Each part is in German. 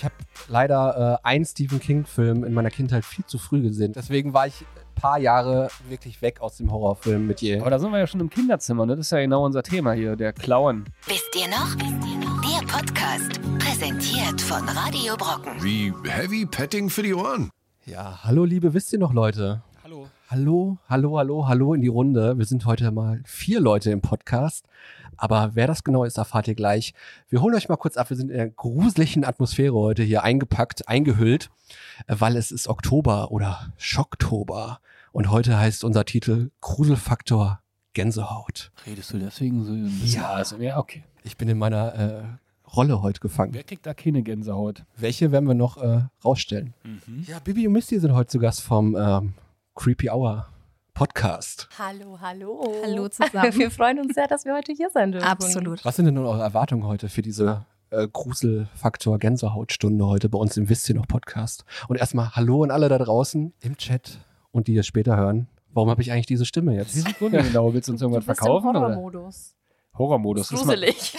Ich habe leider äh, einen Stephen King-Film in meiner Kindheit viel zu früh gesehen. Deswegen war ich ein paar Jahre wirklich weg aus dem Horrorfilm mit je. Aber da sind wir ja schon im Kinderzimmer, ne? Das ist ja genau unser Thema hier, der Clown. Wisst ihr noch? Der Podcast, präsentiert von Radio Brocken. Wie heavy petting für die Ohren. Ja, hallo liebe, wisst ihr noch Leute? Hallo. Hallo, hallo, hallo, in die Runde. Wir sind heute mal vier Leute im Podcast. Aber wer das genau ist, erfahrt ihr gleich. Wir holen euch mal kurz ab. Wir sind in einer gruseligen Atmosphäre heute hier eingepackt, eingehüllt, weil es ist Oktober oder Schocktober. Und heute heißt unser Titel Gruselfaktor Gänsehaut. Redest du deswegen so ein bisschen Ja. ASMR? Ja, okay. Ich bin in meiner äh, Rolle heute gefangen. Wer kriegt da keine Gänsehaut? Welche werden wir noch äh, rausstellen? Ja, Bibi und Misty sind heute zu Gast vom ähm, Creepy Hour Podcast. Hallo, hallo. Hallo zusammen. Wir freuen uns sehr, dass wir heute hier sein dürfen. Absolut. Was sind denn nun eure Erwartungen heute für diese äh, Gruselfaktor Gänsehautstunde heute bei uns im Wisst ihr noch Podcast? Und erstmal Hallo an alle da draußen im Chat und die es später hören. Warum habe ich eigentlich diese Stimme Wie jetzt? Sekunde genau? Willst du uns irgendwas Du bist verkaufen? im Oder? Horrormodus. Horrormodus. Ist, mal, Gruselig.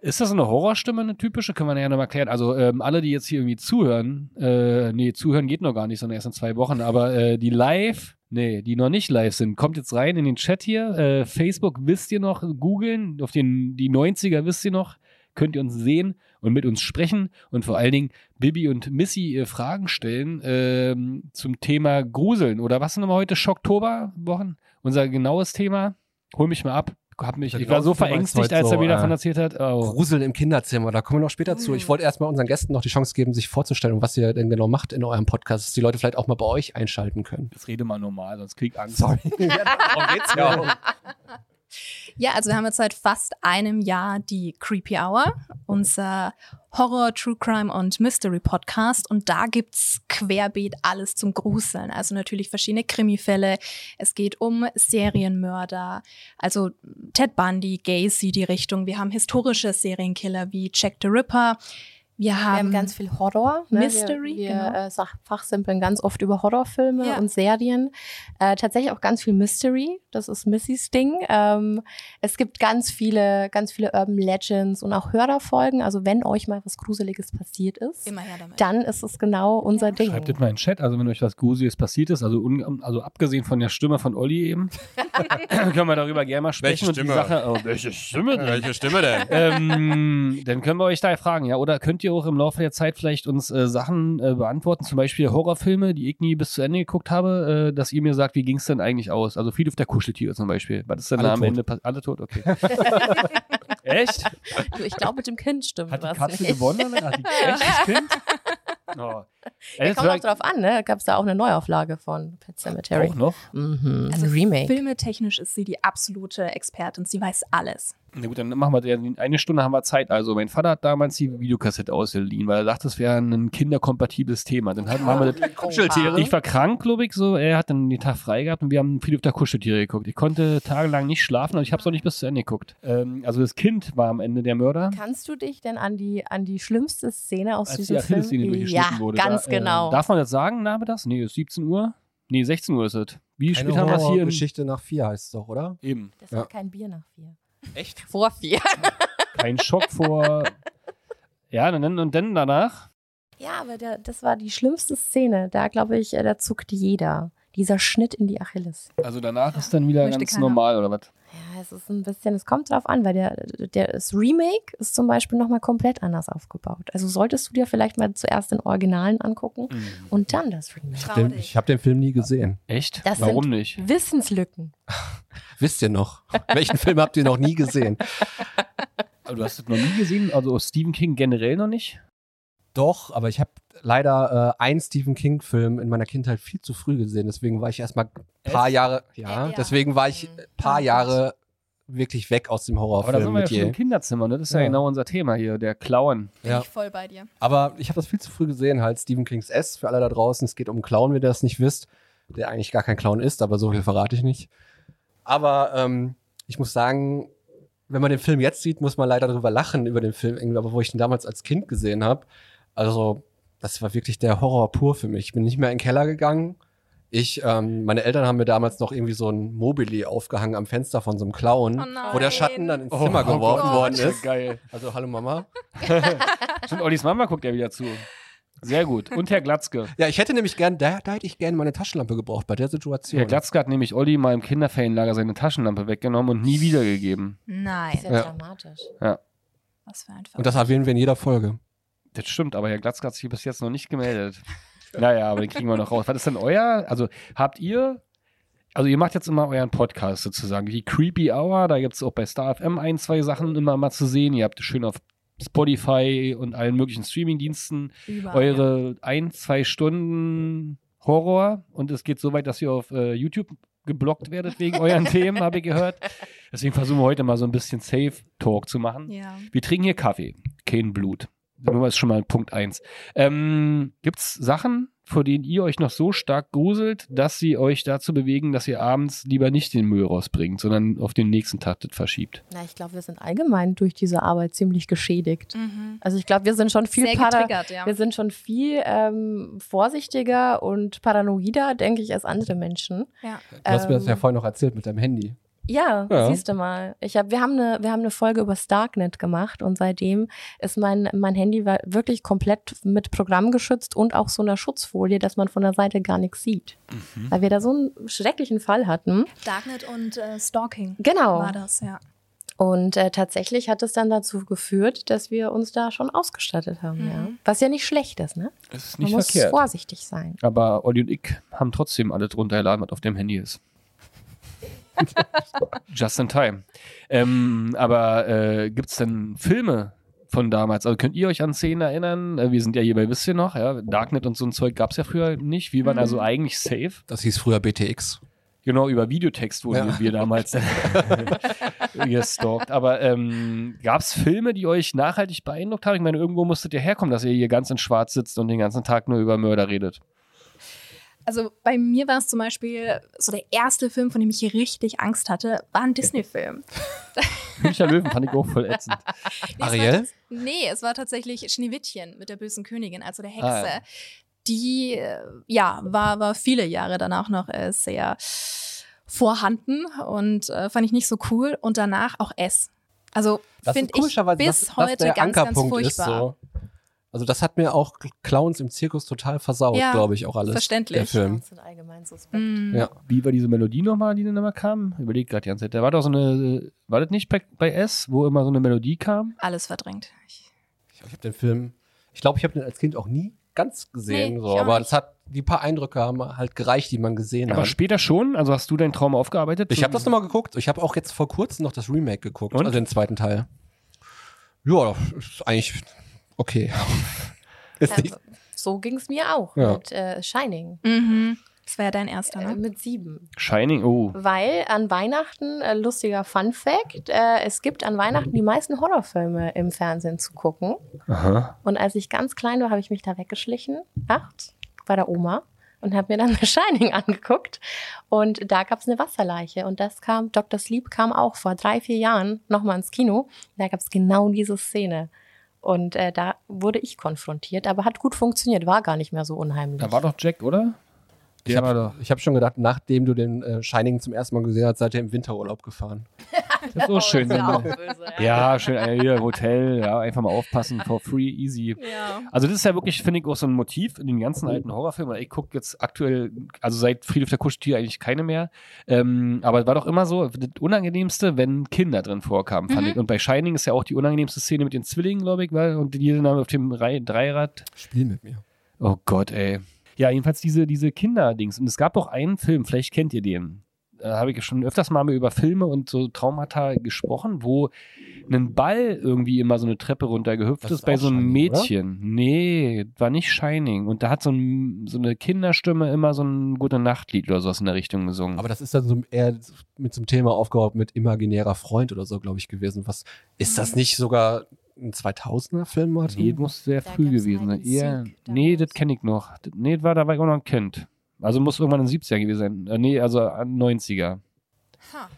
Ist das eine Horrorstimme, eine typische? Können wir ja noch mal klären. Also ähm, alle, die jetzt hier irgendwie zuhören, äh, nee, zuhören geht noch gar nicht, sondern erst in zwei Wochen, aber äh, die live, nee, die noch nicht live sind, kommt jetzt rein in den Chat hier. Äh, Facebook wisst ihr noch, googeln, auf den, die 90er wisst ihr noch, könnt ihr uns sehen und mit uns sprechen und vor allen Dingen Bibi und Missy ihr Fragen stellen ähm, zum Thema Gruseln oder was sind wir heute? Schocktober-Wochen? Unser genaues Thema. Hol mich mal ab. Hab mich, ich war so verängstigt, als er so, mir davon äh, erzählt hat. Oh. Gruseln im Kinderzimmer, da kommen wir noch später zu. Ich wollte erstmal unseren Gästen noch die Chance geben, sich vorzustellen, was ihr denn genau macht in eurem Podcast, dass die Leute vielleicht auch mal bei euch einschalten können. Jetzt rede mal normal, sonst krieg Angst. Sorry. Darum geht's ja auch. Ja, also wir haben jetzt seit fast einem Jahr die Creepy Hour, unser Horror, True Crime und Mystery Podcast. Und da gibt's querbeet alles zum Gruseln. Also natürlich verschiedene Krimifälle. Es geht um Serienmörder, also Ted Bundy, Gacy, die Richtung. Wir haben historische Serienkiller wie Jack the Ripper. Wir Wir haben, haben ganz viel Horror. Ne? Mystery, Wir, wir genau. äh, fachsimpeln ganz oft über Horrorfilme Ja. und Serien. Äh, tatsächlich auch ganz viel Mystery. Das ist Missys Ding. Ähm, es gibt ganz viele, ganz viele Urban Legends und auch Hörerfolgen. Also wenn euch mal was Gruseliges passiert ist, immer her damit. dann ist es genau unser Ding. Schreibt das mal in den Chat, also wenn euch was Gruseliges passiert ist, also, un, also abgesehen von der Stimme von Olli eben, können wir darüber gerne mal sprechen. Welche und die Stimme? Sache, oh, welche Stimme denn? Welche Stimme denn? ähm, dann können wir euch da fragen, ja. Oder könnt ihr auch im Laufe der Zeit vielleicht uns äh, Sachen äh, beantworten, zum Beispiel Horrorfilme, die ich nie bis zu Ende geguckt habe, äh, dass ihr mir sagt, wie ging es denn eigentlich aus? Also Friedhof der Kuscheltiere zum Beispiel. Was ist denn Alle da am tot. Ende passiert? Alle tot, okay. Echt? Du, ich glaube, mit dem Kind stimmt Hat die was Katze nicht. gewonnen? Hat die echt das Kind? Oh. Ja, kommt auch drauf an, ne? Gab es da auch eine Neuauflage von Pet Cemetery. auch noch? Mhm. Also ein Remake. filmetechnisch ist sie die absolute Expertin. Sie weiß alles. Na gut, dann machen wir ja- eine Stunde haben wir Zeit. Also mein Vater hat damals die Videokassette ausgeliehen, weil er dachte, das wäre ein kinderkompatibles Thema. Dann hatten wir das Kuscheltiere. Ich war krank, glaube ich, so. Er hat dann den Tag frei gehabt und wir haben viel auf der Kuscheltiere geguckt. Ich konnte tagelang nicht schlafen und ich habe es auch nicht bis zu Ende geguckt. Ähm, also das Kind war am Ende der Mörder. Kannst du dich denn an die, an die schlimmste Szene aus Als die diesem Achillessehne Film? durchgeschnitten ja, wurde. ganz da, äh, genau. Darf man das sagen, nachmittags? Nee, ist 17 Uhr. Nee, 16 Uhr ist es. Wie spät haben wir es hier? in- Geschichte nach vier heißt es doch, oder? Eben. das Ja. war kein Bier nach vier. Echt? Vor vier. Kein Schock vor. Ja, und dann, und dann danach. Ja, aber der, das war die schlimmste Szene. Da glaube ich, äh, da zuckt jeder. Dieser Schnitt in die Achilles. Also danach ist dann wieder Möchte ganz keiner. normal, oder was? Ja, es ist ein bisschen, es kommt drauf an, weil der, der das Remake ist zum Beispiel nochmal komplett anders aufgebaut. Also solltest du dir vielleicht mal zuerst den Originalen angucken und dann das Remake. Ich habe den Film nie gesehen. Echt? Das Warum sind- nicht? Wissenslücken. Wisst ihr noch? Welchen Film habt ihr noch nie gesehen? Also du hast es noch nie gesehen? Also Stephen King generell noch nicht? Doch, aber ich habe leider äh, einen Stephen King-Film in meiner Kindheit viel zu früh gesehen. Deswegen war ich erstmal ein paar? Jahre, ja, Äh, ja. deswegen war ich ein paar. Jahre wirklich weg aus dem Aber da Horrorfilm sind wir ja mit schon im. Kinderzimmer, ne? Das ist ja, Ja. genau unser Thema hier, der Clown. Bin Ja. ich voll bei dir. Aber ich habe das viel zu früh gesehen, halt Stephen Kings S für alle da draußen. Es geht um einen Clown, wenn ihr das nicht wisst, der eigentlich gar kein Clown ist, aber so viel verrate ich nicht. Aber ähm, ich muss sagen, wenn man den Film jetzt sieht, muss man leider darüber lachen, über den Film, irgendwie, aber wo ich den damals als Kind gesehen habe. Also, das war wirklich der Horror pur für mich. Ich bin nicht mehr in den Keller gegangen. Ich, ähm, meine Eltern haben mir damals noch irgendwie so ein Mobili aufgehangen am Fenster von so einem Clown, Oh nein. wo der Schatten dann ins Oh, Zimmer oh geworfen Gott. worden ist. Geil. Also, hallo Mama. Stimmt, Ollis Mama guckt ja wieder zu. Sehr gut. Und Herr Glatzke. Ja, ich hätte nämlich gern, da, da hätte ich gerne meine Taschenlampe gebraucht bei der Situation. Herr Glatzke hat nämlich Olli mal im Kinderferienlager seine Taschenlampe weggenommen und nie wiedergegeben. Nein, Sehr Ja. dramatisch. was für ein Und das erwähnen wir in jeder Folge. Das stimmt, aber Herr Glatzke hat sich bis jetzt noch nicht gemeldet. naja, aber den kriegen wir noch raus. Was ist denn euer? Also habt ihr, also ihr macht jetzt immer euren Podcast sozusagen, die Creepy Hour, da gibt es auch bei Star FM ein, zwei Sachen immer mal zu sehen. Ihr habt schön auf Spotify und allen möglichen Streamingdiensten Überall. eure ein, zwei Stunden Horror und es geht so weit, dass ihr auf äh, YouTube geblockt werdet wegen euren Themen, habe ich gehört. Deswegen versuchen wir heute mal so ein bisschen Safe Talk zu machen. Ja. Wir trinken hier Kaffee, kein Blut. Das ist schon mal Punkt eins. Ähm, Gibt es Sachen, vor denen ihr euch noch so stark gruselt, dass sie euch dazu bewegen, dass ihr abends lieber nicht den Müll rausbringt, sondern auf den nächsten Tag das verschiebt? Na, ich glaube, wir sind allgemein durch diese Arbeit ziemlich geschädigt. Mhm. Also ich glaube, wir sind schon viel Sehr para getriggert, ja. wir sind schon viel ähm, vorsichtiger und paranoider, denke ich, als andere Menschen. ja. Du hast mir das ja Ähm, vorhin noch erzählt mit deinem Handy. Ja, Ja. siehst du mal. Ich hab, wir, haben eine, wir haben eine Folge über Starknet gemacht und seitdem ist mein, mein Handy wirklich komplett mit Programm geschützt und auch so einer Schutzfolie, dass man von der Seite gar nichts sieht. Mhm. Weil wir da so einen schrecklichen Fall hatten. Darknet und äh, Stalking Genau. war das, ja. Und äh, tatsächlich hat es dann dazu geführt, dass wir uns da schon ausgestattet haben. Mhm. Ja. Was ja nicht schlecht ist, ne? Das ist Man nicht muss verkehrt. vorsichtig sein. Aber Olli und ich haben trotzdem alles runtergeladen, was auf dem Handy ist. Just in time. Ähm, aber äh, gibt es denn Filme von damals? Also könnt ihr euch an Szenen erinnern? Äh, wir sind ja hier bei, wisst ihr noch, ja, Darknet und so ein Zeug gab es ja früher nicht. Wir waren Mhm. also eigentlich safe. Das hieß früher BTX. Genau, über Videotext wurden Ja. wir damals gestalkt. Aber ähm, gab es Filme, die euch nachhaltig beeindruckt haben? Ich meine, irgendwo musstet ihr herkommen, dass ihr hier ganz in Schwarz sitzt und den ganzen Tag nur über Mörder redet. Also bei mir war es zum Beispiel so der erste Film, von dem ich richtig Angst hatte, war ein Disney-Film. König Löwen fand ich auch voll ätzend. Nee, es war Ariel? tats- Nee, es war tatsächlich Schneewittchen mit der bösen Königin, also der Hexe. Ah, ja. Die, äh, ja, war, war viele Jahre danach noch äh, sehr vorhanden und äh, fand ich nicht so cool. Und danach auch S. Also finde ich bis das, heute ganz, ganz furchtbar. ist so. Also das hat mir auch Clowns im Zirkus total versaut, Ja, glaube ich, auch alles. verständlich. Der Film. Das sind allgemein suspekt. Mm. Ja. Wie war diese Melodie nochmal, die dann immer kam? Überlegt gerade die ganze Zeit. Da war doch so eine, war das nicht bei, bei S, wo immer so eine Melodie kam? Alles verdrängt. Ich, Ich, ich habe den Film, ich glaube, ich habe den als Kind auch nie ganz gesehen, Nee, so, ich auch aber nicht. das hat die paar Eindrücke haben halt gereicht, die man gesehen Aber hat. später schon? Also hast du deinen Traum aufgearbeitet? Ich habe das nochmal geguckt. Ich habe auch jetzt vor kurzem noch das Remake geguckt, Und? also den zweiten Teil. Ja, ist eigentlich okay. ist nicht, Ja, so ging es mir auch Ja. mit äh, Shining. mhm. Das war ja dein erster, Äh, ne? mit sieben. Shining, oh. Weil an Weihnachten, äh, lustiger Fun Fact, äh, es gibt an Weihnachten die meisten Horrorfilme im Fernsehen zu gucken. Aha. Und als ich ganz klein war, habe ich mich da weggeschlichen, acht, bei der Oma und habe mir dann The Shining angeguckt. Und da gab es eine Wasserleiche. Und das kam, Dr. Sleep kam auch vor drei, vier Jahren nochmal ins Kino. Da gab es genau diese Szene. Und äh, da wurde ich konfrontiert, aber hat gut funktioniert, war gar nicht mehr so unheimlich. Da war doch Jack, oder? ich Der war habe hab schon gedacht, nachdem du den äh, Shining zum ersten Mal gesehen hast, seid ihr im Winterurlaub gefahren. Das ist so schön. Das ist ja auch wenn- böse, Ja, schön, äh, hier im Hotel, ja, einfach mal aufpassen, for free, easy. Ja. Also das ist ja wirklich, finde ich, auch so ein Motiv in den ganzen alten Horrorfilmen. Ich gucke jetzt aktuell, also seit Friedhof der Kuscheltier eigentlich keine mehr. Ähm, aber es war doch immer so, das Unangenehmste, wenn Kinder drin vorkamen, fand ich. Und bei Shining ist ja auch die unangenehmste Szene mit den Zwillingen, glaube ich, weil, und die dann auf dem Rei- Dreirad. Spiel mit mir. Oh Gott, ey. Ja, jedenfalls diese, diese Kinderdings. Und es gab doch einen Film, vielleicht kennt ihr den. Da habe ich schon öfters mal über Filme und so Traumata gesprochen, wo ein Ball irgendwie immer so eine Treppe runtergehüpft Das ist ist bei so einem Shining, oder? Mädchen. Nee, war nicht Shining. Und da hat so, ein, so eine Kinderstimme immer so ein gute Nachtlied oder sowas in der Richtung gesungen. Aber das ist dann so eher mit so einem Thema aufgebaut mit imaginärer Freund oder so, glaube ich, gewesen. Was ist das nicht sogar ein 2000er Film, Martin? nee, muss sehr Da früh gewesen sein. Seek nee, das kenne ich noch. Das- Nee, das war, da war ich auch noch ein Kind. Also muss irgendwann in den 70er gewesen sein. Äh, nee, also an 90er. Ha.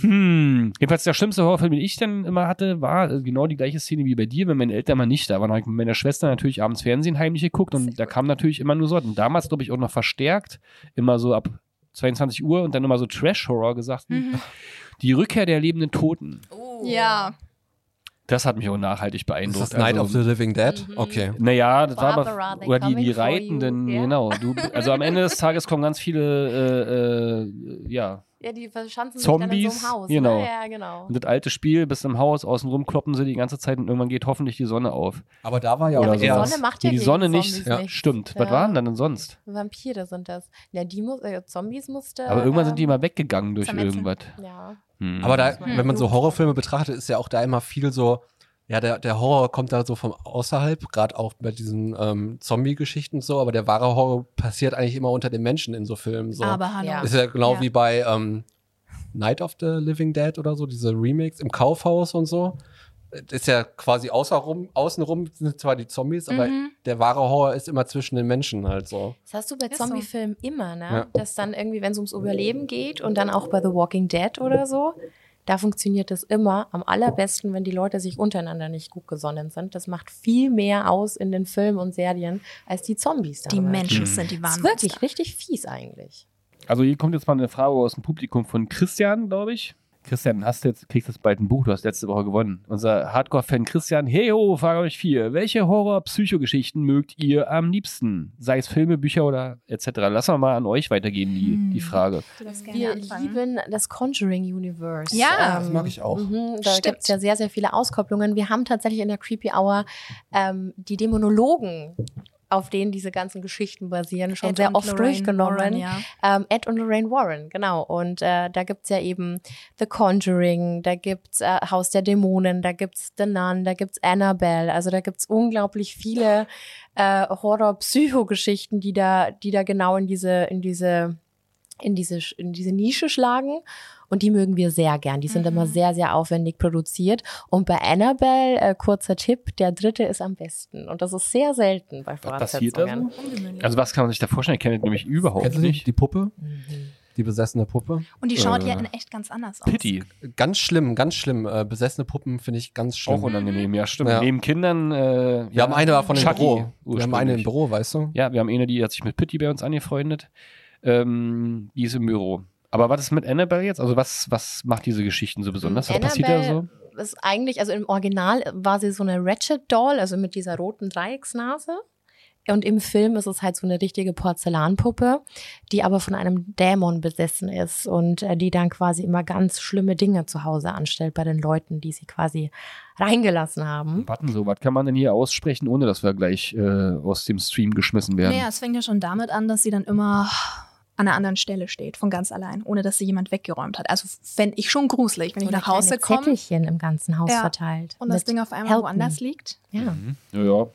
Hm, jedenfalls der schlimmste Horrorfilm, den ich dann immer hatte, war äh, genau die gleiche Szene wie bei dir, wenn meine Eltern mal nicht da waren. Dann habe ich mit meiner Schwester natürlich abends Fernsehen heimlich geguckt und da kam natürlich immer nur so, und damals glaube ich auch noch verstärkt, immer so ab 22 Uhr und dann immer so Trash-Horror gesagt. Mhm. Die Rückkehr der lebenden Toten. Ja. Das hat mich auch nachhaltig Ist beeindruckt. das Night Also, of the Living Dead? Mhm. Okay. Naja, das war Barbara, aber, they oder die, die Reitenden, you, ja. genau. Du, also am Ende des Tages kommen ganz viele, äh, äh, ja, Ja, die verschanzen sich dann in so Zombies, einem Haus. genau. Ne? Ja, genau. und das alte Spiel, bis im Haus, außenrum kloppen sie die ganze Zeit und irgendwann geht hoffentlich die Sonne auf. Aber da war ja Oder auch die. Sonne macht ja die gegen Sonne nicht. Zombies Ja, nichts. Stimmt. Was Ja. waren denn denn sonst? Vampire sind das. Ja, die muss, äh, Zombies musste. Aber irgendwann sind die ähm, mal weggegangen durch irgendwas. Ja. Hm. Aber da, wenn man so Horrorfilme betrachtet, ist ja auch da immer viel so, ja, der, der Horror kommt da so von außerhalb, gerade auch bei diesen ähm, Zombie-Geschichten und so, aber der wahre Horror passiert eigentlich immer unter den Menschen in so Filmen. So. Aber hallo. Ja. ist ja genau Ja. wie bei ähm, Night of the Living Dead oder so, diese Remakes im Kaufhaus und so. Ist ja quasi außenrum, außenrum sind zwar die Zombies, aber Mhm. der wahre Horror ist immer zwischen den Menschen halt so. Das hast du bei Ist so. Zombiefilmen immer, ne? Ja. Dass dann irgendwie, wenn es ums Überleben geht und dann auch bei The Walking Dead oder so, da funktioniert das immer am allerbesten, wenn die Leute sich untereinander nicht gut gesonnen sind. Das macht viel mehr aus in den Filmen und Serien als die Zombies. Die damals. Menschen Mhm. sind die Das wahren ist wirklich richtig fies eigentlich. Also hier kommt jetzt mal eine Frage aus dem Publikum von Christian, glaube ich. Christian, hast du jetzt, kriegst jetzt bald ein Buch, du hast letzte Woche gewonnen. Unser Hardcore-Fan Christian, hey ho, Frage euch vier. Welche Horror-Psychogeschichten mögt ihr am liebsten? Sei es Filme, Bücher oder etc. Lassen wir mal an euch weitergehen, die, Hm. die Frage. Du Wir anfangen. lieben das Conjuring Universe. Ja. Das mag ich auch. Mhm, da gibt es ja sehr, sehr viele Auskopplungen. Wir haben tatsächlich in der Creepy Hour ähm, die Dämonologen, auf denen diese ganzen Geschichten basieren, schon Ed sehr oft Lorraine durchgenommen. Warren, ja. Ähm, Ed und Lorraine Warren, genau. Und äh, da gibt's ja eben The Conjuring, da gibt's äh, Haus der Dämonen, da gibt's The Nun, da gibt's Annabelle. Also da gibt's unglaublich viele äh, Horror-Psycho-Geschichten, die da, die da genau in diese, in diese, in diese, in diese Nische schlagen. Und die mögen wir sehr gern. Die sind Mhm. immer sehr, sehr aufwendig produziert. Und bei Annabelle, äh, kurzer Tipp, der dritte ist am besten. Und das ist sehr selten bei Was passiert da Fortsetzungen. so? Ungewöhnlich. Also was kann man sich da vorstellen? Ich kenne nämlich überhaupt die, nicht. die Puppe? Mhm. Die besessene Puppe? Und die schaut Äh, ja in echt ganz anders aus. Pity. Ganz schlimm, ganz schlimm. Äh, besessene Puppen finde ich ganz schlimm. Auch unangenehm, ja stimmt. Ja. Neben Kindern. Äh, Wir haben eine davon im Büro. Wir haben eine im Büro, weißt du? Ja, wir haben eine, die hat sich mit Pitti bei uns angefreundet. Ähm, die ist im Büro. Aber was ist mit Annabelle jetzt? Also was, was macht diese Geschichten so besonders? Was passiert da so? Annabelle ist eigentlich, also im Original war sie so eine Ratchet Doll, also mit dieser roten Dreiecksnase. Und im Film ist es halt so eine richtige Porzellanpuppe, die aber von einem Dämon besessen ist und äh, die dann quasi immer ganz schlimme Dinge zu Hause anstellt bei den Leuten, die sie quasi reingelassen haben. Warten so, was kann man denn hier aussprechen, ohne dass wir gleich äh, aus dem Stream geschmissen werden? Naja, es fängt ja schon damit an, dass sie dann immer an einer anderen Stelle steht, von ganz allein, ohne dass sie jemand weggeräumt hat. Also fände ich schon gruselig, wenn ich Oder nach Hause komme Zettelchen im ganzen Haus Ja. verteilt. und das Ding auf einmal Help woanders me. liegt. Ja. Mhm. Ja, ja.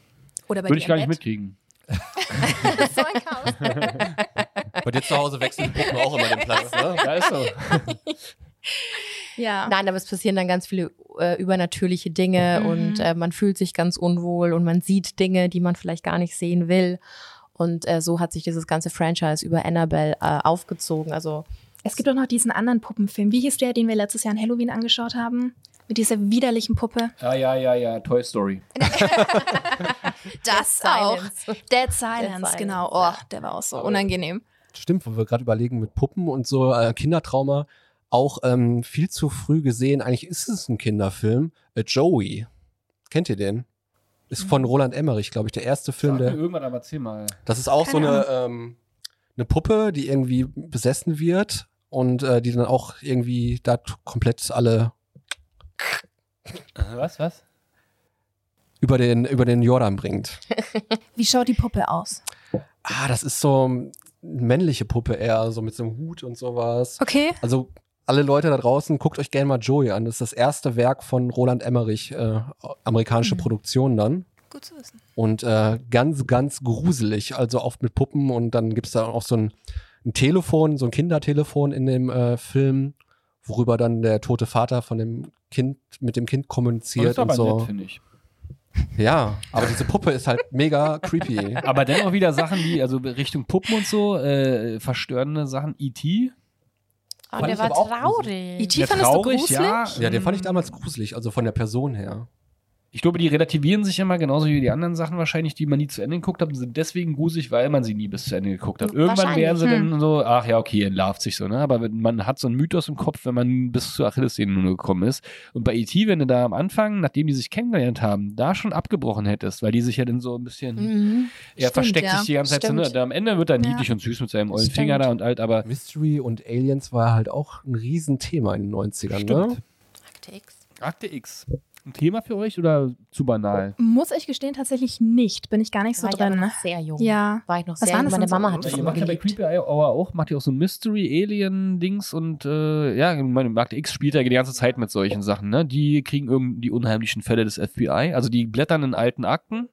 Oder bei Würde ich gar nicht Bett. mitkriegen. so ein Chaos. Bei dir zu Hause wechseln die Puppen auch immer den Platz, ne? Ja, ist so. Ja. Nein, aber es passieren dann ganz viele äh, übernatürliche Dinge Mhm. und äh, man fühlt sich ganz unwohl und man sieht Dinge, die man vielleicht gar nicht sehen will. Und äh, so hat sich dieses ganze Franchise über Annabelle äh, aufgezogen. Also Es gibt auch noch diesen anderen Puppenfilm. Wie hieß der, den wir letztes Jahr an Halloween angeschaut haben? Mit dieser widerlichen Puppe. Ja, ja, ja, ja, Toy Story. Das Dead auch. Silence. Dead Silence, Silence, genau. Oh, der war auch so unangenehm. Stimmt, wo wir gerade überlegen mit Puppen und so äh, Kindertrauma auch ähm, viel zu früh gesehen. Eigentlich ist es ein Kinderfilm. Äh, Joey. Kennt ihr den? Ist von Roland Emmerich, glaube ich, der erste Film, Sag mir der. irgendwann aber erzähl mal. Das ist auch so Keine eine, ähm, eine Puppe, die irgendwie besessen wird und äh, die dann auch irgendwie da komplett alle Was, was? über den, über den Jordan bringt. Wie schaut die Puppe aus? Ah, das ist so eine männliche Puppe eher, so mit so einem Hut und sowas. Okay. Also alle Leute da draußen, guckt euch gerne mal Joey an. Das ist das erste Werk von Roland Emmerich, äh, amerikanische Mhm. Produktion dann. Gut zu wissen. Und äh, ganz, ganz gruselig, also oft mit Puppen. Und dann gibt's da auch so ein, ein Telefon, so ein Kindertelefon in dem äh, Film, worüber dann der tote Vater von dem Kind mit dem Kind Das kommuniziert ist und aber so. nett, ich. Ja, aber diese Puppe ist halt mega creepy. Aber dennoch wieder Sachen, die, also Richtung Puppen und so, äh, verstörende Sachen. E.T. Oh, Fand der war aber traurig. E.T. Du traurig, gruselig? ja. Ja, den fand ich damals gruselig, also von der Person her. Ich glaube, die relativieren sich immer genauso wie die anderen Sachen wahrscheinlich, die man nie zu Ende geguckt hat, und sind deswegen gruselig, weil man sie nie bis zu Ende geguckt hat. Irgendwann wären sie Hm. dann so, ach ja, okay, entlarvt sich so, ne? Aber wenn- man hat so einen Mythos im Kopf, wenn man bis zur Achillessehne nur gekommen ist. Und bei E.T., wenn du da am Anfang, nachdem die sich kennengelernt haben, da schon abgebrochen hättest, weil die sich ja dann so ein bisschen, Mhm. er Stimmt, versteckt ja. sich die ganze Zeit so, ne? Stimmt. Da Am Ende wird er Ja. niedlich und süß mit seinem ollen Stimmt. Finger da und alt, aber Mystery und Aliens war halt auch ein Riesenthema in den 90ern, ne? Stimmt. Akte X. Akte X. Ein Thema für euch oder zu banal? Muss ich gestehen, tatsächlich nicht. Bin ich gar nicht so War ich aber drin. noch sehr jung. Ja. War ich noch Was sehr waren jung. das Meine denn so? Mama hat Ja, das ihr immer macht ja bei geliebt. Creepy Hour auch, macht ihr auch so Mystery-Alien-Dings und äh, ja, meine Markt X spielt ja die ganze Zeit mit solchen Sachen, ne? Die kriegen irgendwie die unheimlichen Fälle des FBI, also die blättern in alten Akten,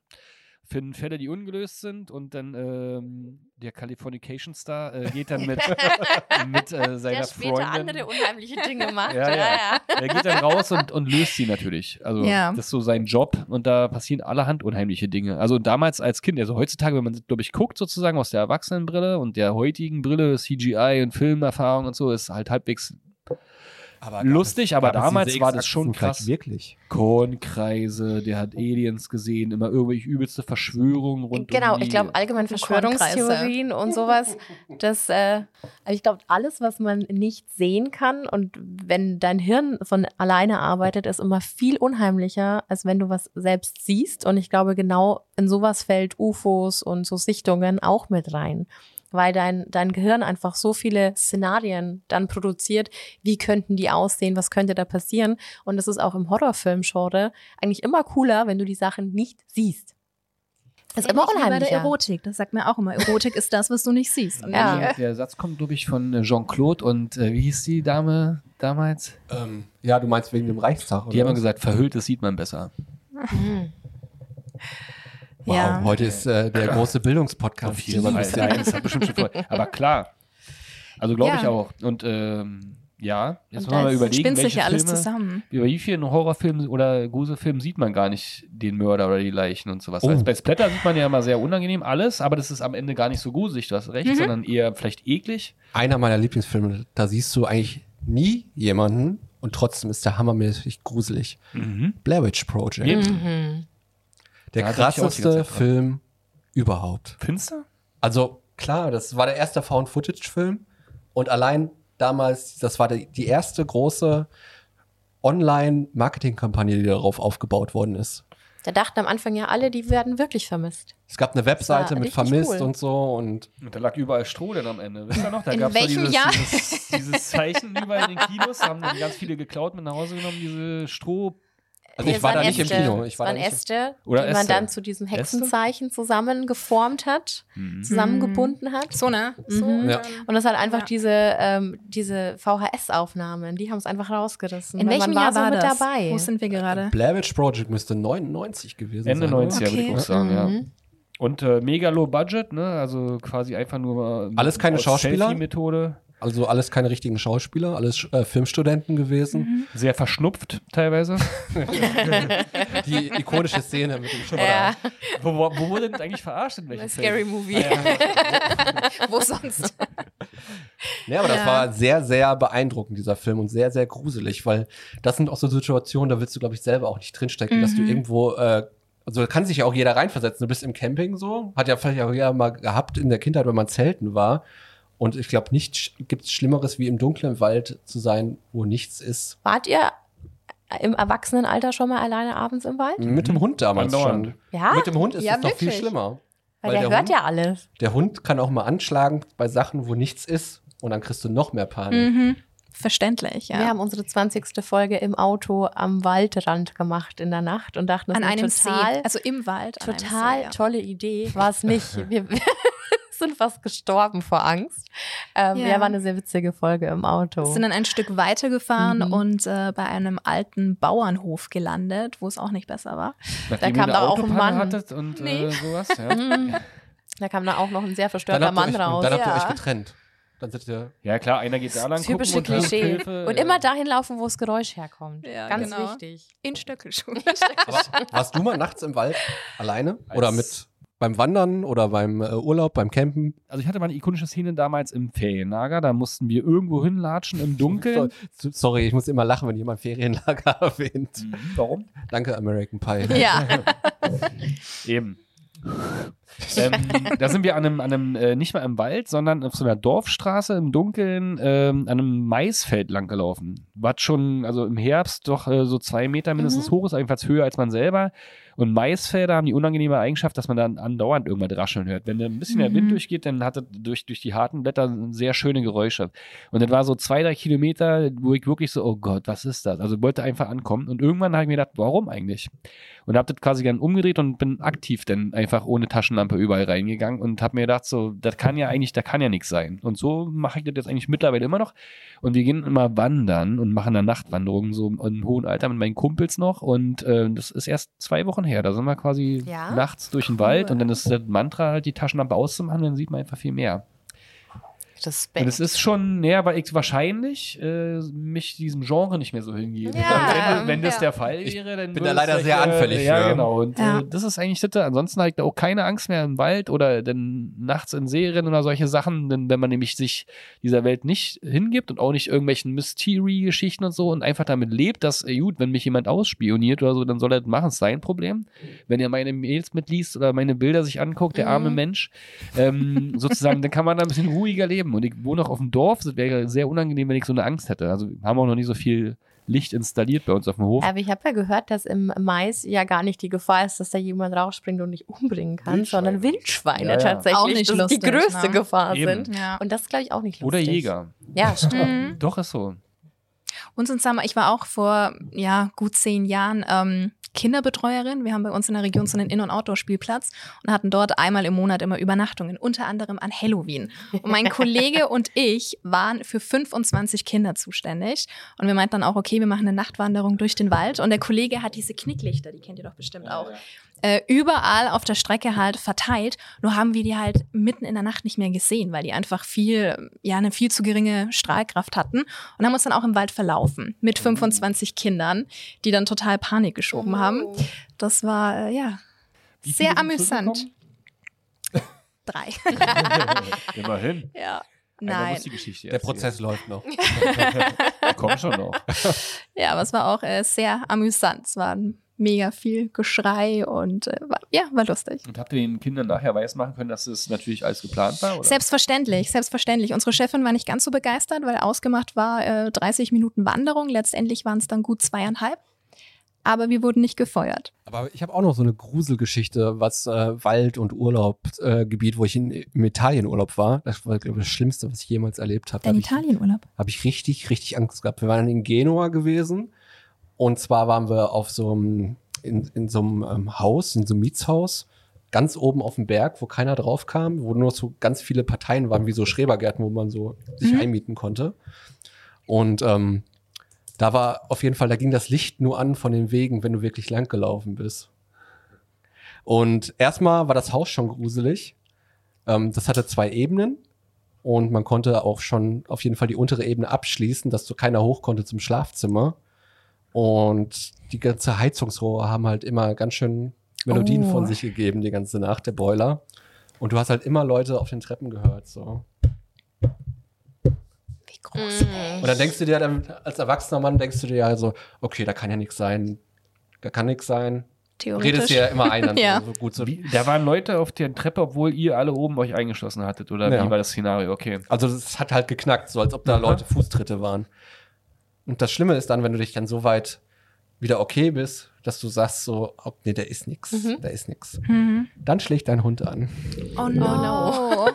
finden Fälle, die ungelöst sind und dann ähm, der Californication Star äh, geht dann mit, mit äh, seiner Der später Freundin. andere unheimliche Dinge macht. Ja, ja. Er geht dann raus und, und löst sie natürlich. Also Ja. das ist so sein Job und da passieren allerhand unheimliche Dinge. Also damals als Kind, also heutzutage, wenn man, glaube ich, guckt sozusagen aus der Erwachsenenbrille und der heutigen Brille, CGI und Filmerfahrung und so, ist halt halbwegs Aber Lustig, aber damals war das schon krass. Wirklich. Kornkreise, der hat Aliens gesehen, immer irgendwelche übelste Verschwörungen rund Genau, um die ich glaube allgemein. Verschwörungstheorien und sowas. Das, äh, also ich glaube, alles, was man nicht sehen kann und wenn dein Hirn von alleine arbeitet, ist immer viel unheimlicher, als wenn du was selbst siehst. Und ich glaube, genau in sowas fällt UFOs und so Sichtungen auch mit rein. Weil dein, dein Gehirn einfach so viele Szenarien dann produziert, wie könnten die aussehen, was könnte da passieren. Und das ist auch im Horrorfilm-Genre eigentlich immer cooler, wenn du die Sachen nicht siehst. Das ist immer wie bei der. Erotik. Das sagt mir auch immer. Erotik ist das, was du nicht siehst. Ja. Der Satz kommt, glaube ich, von äh, Jean-Claude und äh, wie hieß die Dame damals? Ähm, ja, du meinst wegen dem Reichstag, oder? Die haben was? gesagt, verhülltes sieht man besser. Wow, Ja. heute ist äh, der große Bildungspodcast hier. mal Nein, das hat bestimmt schon voll. Aber klar. Also glaube ich Ja. auch. Und ähm, ja, jetzt wollen wir das überlegen, spinnt sich welche ja alles Filme, zusammen. über wie vielen Horrorfilmen oder Gruselfilmen sieht man gar nicht den Mörder oder die Leichen und sowas. Oh. Also bei Splatter sieht man ja immer sehr unangenehm alles, aber das ist am Ende gar nicht so gruselig, du hast recht, Mhm. sondern eher vielleicht eklig. Einer meiner Lieblingsfilme, da siehst du eigentlich nie jemanden und trotzdem ist der hammermäßig gruselig. Blair Witch Project. Mhm. Der krasseste. Film überhaupt. Finster? Also klar, das war der erste Found-Footage-Film und allein damals, das war die, die erste große Online-Marketing-Kampagne, die darauf aufgebaut worden ist. Da dachten am Anfang ja alle, die werden wirklich vermisst. Es gab eine Webseite mit Vermisst cool. und so und Und da lag überall Stroh dann am Ende. Wisst ihr noch? Da doch welchem dieses, Jahr? Dieses, dieses Zeichen überall in den Kinos, haben dann ganz viele geklaut mit nach Hause genommen, diese Stroh. Also ich war da nicht im Äste. Kino. Ich war da waren nicht im Äste, Oder die man Äste. dann zu diesem Hexenzeichen zusammengeformt hat, Mhm. zusammengebunden hat. So, ne? So, Mhm. Ja. Und das hat einfach Ja. diese, ähm, diese VHS-Aufnahmen, die haben es einfach rausgerissen. In welchem man Jahr war so mit das? dabei. Wo sind wir gerade? Blair Witch Project müsste 99 gewesen Ende sein. oder? 90er, würde ich Okay. auch sagen, ja. Mhm. Und äh, mega low budget, ne? Also quasi einfach nur Alles keine aus Schauspieler? Selfie-Methode. Also alles keine richtigen Schauspieler, alles äh, Filmstudenten gewesen. Sehr verschnupft teilweise. Die ikonische Szene mit dem Schubber. Ja, wo, wo, wo wurde denn eigentlich verarscht in welchem Scary Film? Movie. Ah, ja. Wo sonst? Ja, aber das Ja. war sehr, sehr beeindruckend, dieser Film, und sehr, sehr gruselig, weil das sind auch so Situationen, da willst du, glaube ich, selber auch nicht drinstecken, dass du Mhm. irgendwo, äh, also da kann sich ja auch jeder reinversetzen. Du bist im Camping so, hat ja vielleicht auch jeder mal gehabt in der Kindheit, wenn man zelten war. Und ich glaube, nicht gibt es Schlimmeres, wie im dunklen Wald zu sein, wo nichts ist. Wart ihr im Erwachsenenalter schon mal alleine abends im Wald? Mit dem Hund damals schon. Ja, Mit dem Hund ist Ja, es doch viel schlimmer. weil, weil der, der hört Hund- ja alles. Der Hund kann auch mal anschlagen bei Sachen, wo nichts ist. Und dann kriegst du noch mehr Panik. Mhm. Verständlich, ja. Wir haben unsere 20. Folge im Auto am Waldrand gemacht in der Nacht und dachten, das An ist einem eine total, See, also im Wald. total See, ja. tolle Idee. War es nicht. Wir sind fast gestorben vor Angst. Ähm, ja. Ja. war eine sehr witzige Folge im Auto. Wir sind dann ein Stück weiter gefahren Mhm. und äh, bei einem alten Bauernhof gelandet, wo es auch nicht besser war. Nachdem kam ihr da auch ein Mann. hattet und Nee. äh, sowas, ja. Mhm. Da kam da auch noch ein sehr verstörter Mann euch, raus. dann habt ihr Ja. euch getrennt. Dann seid ihr ja, klar, einer geht da lang gucken Typische und sucht Klischee. Hilfe. Und äh, immer dahin laufen, wo das Geräusch herkommt. Ja, Ganz genau. wichtig. In Stöckelschuhen. Warst du mal nachts im Wald alleine? Oder mit Als- Beim Wandern oder beim äh, Urlaub, beim Campen? Also ich hatte mal eine ikonische Szene damals im Ferienlager, da mussten wir irgendwo hinlatschen im Dunkeln. So, sorry, ich muss immer lachen, wenn jemand Ferienlager erwähnt. Warum? Danke, American Pie. Ja. Eben. ähm, da sind wir an einem, an einem äh, nicht mal im Wald, sondern auf so einer Dorfstraße im Dunkeln ähm, an einem Maisfeld lang gelaufen. Was schon, also im Herbst doch äh, so zwei Meter mindestens hoch ist, jedenfalls höher als man selber. Und Maisfelder haben die unangenehme Eigenschaft, dass man dann andauernd irgendwas rascheln hört. Wenn da ein bisschen der Wind durchgeht, dann hat es durch, durch die harten Blätter sehr schöne Geräusche. Und das war so zwei, drei Kilometer, wo ich wirklich so, oh Gott, was ist das? Also wollte einfach ankommen. Und irgendwann habe ich mir gedacht, warum eigentlich? Und habe das quasi dann umgedreht und bin aktiv dann einfach ohne Taschenlampe überall reingegangen und habe mir gedacht, so, das kann ja eigentlich, da kann ja nichts sein. Und so mache ich das jetzt eigentlich mittlerweile immer noch. Und wir gehen immer wandern und machen dann Nachtwanderungen so im hohen Alter mit meinen Kumpels noch. Und äh, das ist erst zwei Wochen her. Da sind wir quasi Ja? nachts durch den Wald und dann ist das Mantra halt die Taschenlampe auszumachen, dann sieht man einfach viel mehr. Respekt. Und es ist schon näher, weil ich wahrscheinlich äh, mich diesem Genre nicht mehr so hingebe. Ja, wenn, wenn das ja. der Fall Ich wäre, dann bin würde da leider sehr anfällig Äh, ja, für. genau. Und Ja. äh, das ist eigentlich das. Ansonsten habe ich da auch keine Angst mehr im Wald oder dann nachts in Serien oder solche Sachen, denn wenn man nämlich sich dieser Welt nicht hingibt und auch nicht irgendwelchen Mystery-Geschichten und so und einfach damit lebt, dass, äh, gut, wenn mich jemand ausspioniert oder so, dann soll er das machen, ist sein Problem. Wenn ihr meine Mails mitliest oder meine Bilder sich anguckt, der arme Mensch, ähm, sozusagen, dann kann man da ein bisschen ruhiger leben. Und ich wohne auch auf dem Dorf, das wäre sehr unangenehm, wenn ich so eine Angst hätte. Also wir haben auch noch nicht so viel Licht installiert bei uns auf dem Hof. Aber ich habe ja gehört, dass im Mais ja gar nicht die Gefahr ist, dass da jemand rausspringt und dich umbringen kann, Wildschweine. sondern Wildschweine Ja, ja. tatsächlich Auch nicht lustig, die größte ne? Gefahr Eben. sind. ja. Und das glaube ich auch nicht lustig. Oder Jäger. Ja, stimmt. Mhm. Doch, ist so. In Summer, ich war auch vor ja, gut zehn Jahren ähm, Kinderbetreuerin. Wir haben bei uns in der Region so einen In- und Outdoor-Spielplatz und hatten dort einmal im Monat immer Übernachtungen, unter anderem an Halloween. Und mein Kollege und ich waren für 25 Kinder zuständig. Und wir meinten dann auch, okay, wir machen eine Nachtwanderung durch den Wald. Und der Kollege hat diese Knicklichter, die kennt ihr doch bestimmt auch, äh, überall auf der Strecke halt verteilt. Nur haben wir die halt mitten in der Nacht nicht mehr gesehen, weil die einfach viel, ja, eine viel zu geringe Strahlkraft hatten und haben uns dann auch im Wald verlaufen mit 25 Kindern, die dann total Panik geschoben haben. Das war, äh, ja, Wie sehr amüsant. Drei. Immerhin. ja. Nein. muss die Geschichte Der. Prozess läuft noch. Komm schon noch. Ja, aber es war auch äh, sehr amüsant. Es war mega viel Geschrei und äh, war, ja, war lustig. Und habt ihr den Kindern nachher weismachen können, dass es natürlich alles geplant war? Oder? Selbstverständlich, selbstverständlich. Unsere Chefin war nicht ganz so begeistert, weil ausgemacht war äh, 30 Minuten Wanderung. Letztendlich waren es dann gut zweieinhalb. Aber wir wurden nicht gefeuert. Aber ich habe auch noch so eine Gruselgeschichte, was äh, Wald- und Urlaubgebiet, äh, Gebiet, wo ich in, im Italienurlaub war. Das war, glaube ich, das Schlimmste, was ich jemals erlebt habe. Dein Hab Italienurlaub. habe ich richtig, richtig Angst gehabt. Wir waren in Genua gewesen und zwar waren wir auf so einem, in, in so einem ähm, Haus, in so einem Mietshaus, ganz oben auf dem Berg, wo keiner drauf kam, wo nur so ganz viele Parteien waren, wie so Schrebergärten, wo man so sich einmieten konnte. Und ähm, da war auf jeden Fall, da ging das Licht nur an von den Wegen, wenn du wirklich lang gelaufen bist. Und erstmal war das Haus schon gruselig. Ähm, das hatte zwei Ebenen. Und man konnte auch schon auf jeden Fall die untere Ebene abschließen, dass so keiner hoch konnte zum Schlafzimmer. Und die ganze Heizungsrohre haben halt immer ganz schön Melodien Oh. von sich gegeben, die ganze Nacht, der Boiler. Und du hast halt immer Leute auf den Treppen gehört, so. Wie groß. Und dann denkst du dir dann, als erwachsener Mann, denkst du dir ja so, okay, da kann ja nichts sein. Da kann nichts sein. Theoretisch. Redest dir ja immer ein, dann Ja. so, gut so. Wie, da waren Leute auf der Treppe, obwohl ihr alle oben euch eingeschlossen hattet, oder Ja. wie war das Szenario? Okay. Also es hat halt geknackt, so als ob da. Leute Fußtritte waren. Und das Schlimme ist dann, wenn du dich dann so weit wieder okay bist, dass du sagst so, oh, nee, da ist nix, da ist nix. Mhm. Dann schlägt dein Hund an Oh no. und,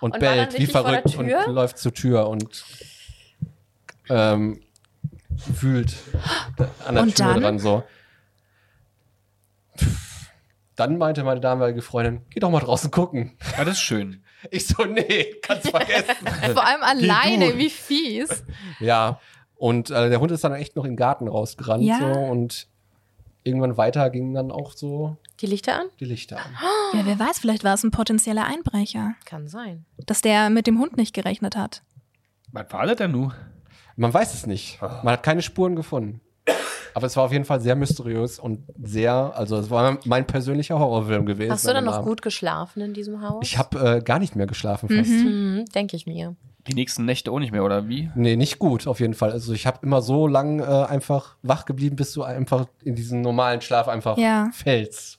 Und dann bellt wie verrückt und läuft zur Tür und ähm, wühlt an der Und Tür dann? dran so. Dann meinte meine damalige Freundin, geh doch mal draußen gucken. Ah, das ist schön. Ich so, nee, kannst vergessen. Vor allem alleine, wie fies. Ja, und äh, der Hund ist dann echt noch in den Garten rausgerannt Ja. so und irgendwann weiter gingen dann auch so Die Lichter an? die Lichter an. Ja, wer weiß, vielleicht war es ein potenzieller Einbrecher, Kann sein. dass der mit dem Hund nicht gerechnet hat. Was war das denn nun? Man weiß es nicht. Man hat keine Spuren gefunden. Aber es war auf jeden Fall sehr mysteriös und sehr, also es war mein persönlicher Horrorfilm gewesen. Hast du dann noch Abend. gut geschlafen in diesem Haus? Ich habe äh, gar nicht mehr geschlafen fast. Mhm, denke ich mir. Die nächsten Nächte auch nicht mehr, oder wie? Nee, nicht gut, auf jeden Fall. Also ich habe immer so lang äh, einfach wach geblieben, bis du einfach in diesen normalen Schlaf einfach Ja. fällst.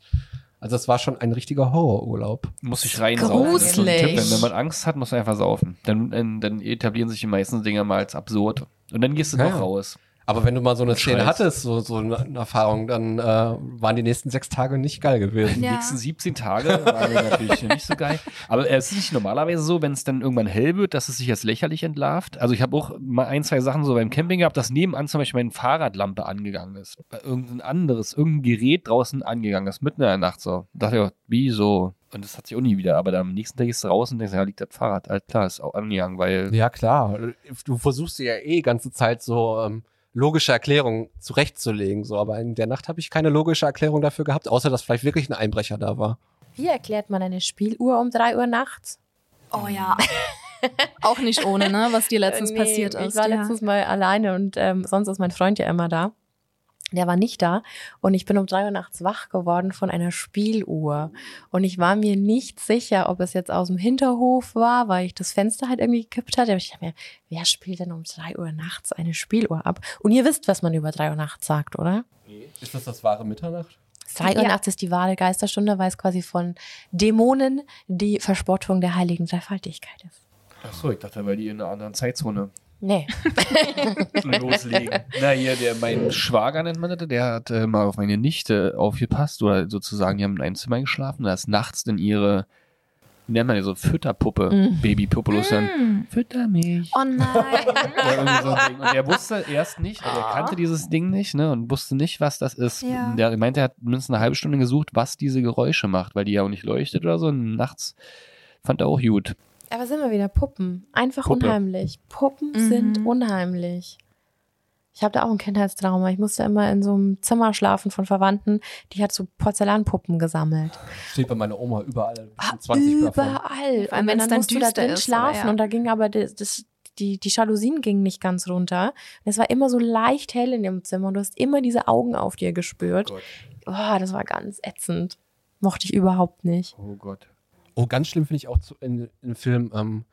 Also es war schon ein richtiger Horrorurlaub. Muss ich reinsaufen. Das ist so ein Gruselig. Tipp. Wenn, wenn man Angst hat, muss man einfach saufen. Dann, dann, dann etablieren sich die meisten Dinge mal als absurd. Und dann gehst du Ja, doch raus. Aber wenn du mal so eine Szene Scheiß. hattest, so, so eine Erfahrung, dann äh, waren die nächsten sechs Tage nicht geil gewesen. Die Ja. nächsten 17 Tage waren natürlich nicht so geil. Aber es ist nicht normalerweise so, wenn es dann irgendwann hell wird, dass es sich als lächerlich entlarvt. Also ich habe auch mal ein, zwei Sachen so beim Camping gehabt, dass nebenan zum Beispiel meine Fahrradlampe angegangen ist. Bei Irgendein anderes, irgendein Gerät draußen angegangen ist, mitten in der Nacht so. Da dachte ich, auch, wieso? Und das hat sich auch nie wieder. Aber dann am nächsten Tag gehst du raus und denkst, ja, liegt das Fahrrad. Alles klar, ist auch angegangen, weil Ja, klar. Du versuchst dir ja eh die ganze Zeit so ähm, logische Erklärungen zurechtzulegen. So. Aber in der Nacht habe ich keine logische Erklärung dafür gehabt, außer dass vielleicht wirklich ein Einbrecher da war. Wie erklärt man eine Spieluhr um 3 Uhr nachts? Oh ja. Auch nicht ohne, ne, was dir letztens Nee, passiert Ich ist. war ja. letztens mal alleine und ähm, sonst ist mein Freund ja immer da. Der war nicht da und ich bin um drei Uhr nachts wach geworden von einer Spieluhr. Und ich war mir nicht sicher, ob es jetzt aus dem Hinterhof war, weil ich das Fenster halt irgendwie gekippt hatte. Aber ich dachte mir, wer spielt denn um drei Uhr nachts eine Spieluhr ab? Und ihr wisst, was man über drei Uhr nachts sagt, oder? Ist das das wahre Mitternacht? Drei Uhr Ja. nachts ist die wahre Geisterstunde, weil es quasi von Dämonen die Verspottung der heiligen Dreifaltigkeit ist. Achso, ich dachte, weil die in einer anderen Zeitzone Nee. loslegen. Na, hier, der, mein Schwager nennt man das, der hat äh, mal auf meine Nichte aufgepasst oder sozusagen, die haben in einem Zimmer geschlafen, da ist nachts dann ihre, wie nennt man die so, Fütterpuppe, Mm. Babypuppe los dann, fütter mich. Oh nein. So. Und der wusste erst nicht, also er kannte dieses Ding nicht, ne, und wusste nicht, was das ist. Ja. Der meinte, er hat mindestens eine halbe Stunde gesucht, was diese Geräusche macht, weil die ja auch nicht leuchtet oder so. Und nachts fand er auch gut. Aber sind wir wieder Puppen. Einfach Puppe. unheimlich. Puppen Mhm. sind unheimlich. Ich habe da auch ein Kindheitstrauma. Ich musste immer in so einem Zimmer schlafen von Verwandten, die hat so Porzellanpuppen gesammelt. Steht bei meiner Oma überall. 20 davon. Überall. Vor allem, Und wenn dann musst du da düster drin ist, schlafen ja. und da ging aber das, das, die, die Jalousien gingen nicht ganz runter. Und es war immer so leicht hell in dem Zimmer und du hast immer diese Augen auf dir gespürt. Gott. Oh, das war ganz ätzend. Mochte ich überhaupt nicht. Oh Gott. Oh, ganz schlimm finde ich auch zu, in, in Film, ähm,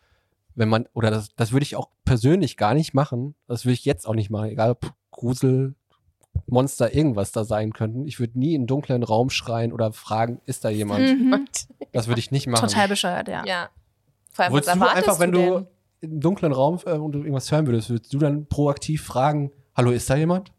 wenn man, oder das, das würde ich auch persönlich gar nicht machen. Das würde ich jetzt auch nicht machen, egal ob Grusel, Monster, irgendwas da sein könnten. Ich würde nie in einen dunklen Raum schreien oder fragen, ist da jemand? Mhm. Das würde ich nicht machen. Total bescheuert, ja. Ja. Vor allem, Würdest du einfach, wenn du, in einem dunklen Raum äh, und du irgendwas hören würdest, würdest du dann proaktiv fragen, hallo, ist da jemand?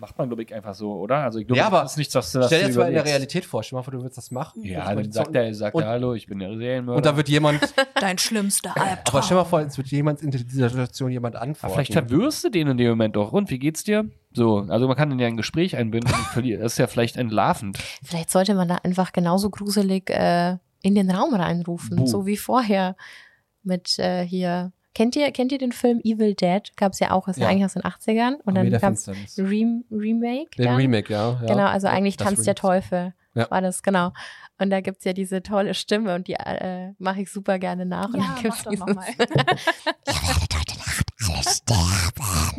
Macht man, glaube ich, einfach so, oder? Also ich glaube, Ja, aber das ist nichts, was du was Stell dir jetzt mal in der. Realität vor, stell dir mal vor, du würdest das machen. Ja, dann sagt er, sagt und, er, hallo, ich bin der Serienmörder. und da wird jemand, Dein schlimmster Albtraum. aber stell dir mal vor, es wird jemand in dieser Situation jemand Aber antworten. vielleicht verwirrst du den in dem Moment doch. Und wie geht's dir? So, also man kann in ja ein Gespräch einbinden. Das ist ja vielleicht entlarvend. Vielleicht sollte man da einfach genauso gruselig äh, in den Raum reinrufen, Buh. so wie vorher mit äh, hier. Kennt ihr, kennt ihr den Film Evil Dead? Gab es ja auch, ist ja. Ja. eigentlich aus den 80ern. Und Armee dann der gab es. Rem Remake. Den dann. Remake, ja. ja. Genau, also eigentlich Das Tanz der. Teufel. Ja. War das, genau. Und da gibt's ja diese tolle Stimme und die äh, mache ich super gerne nach. und Ja, dann gibt's mach doch dieses- noch mal.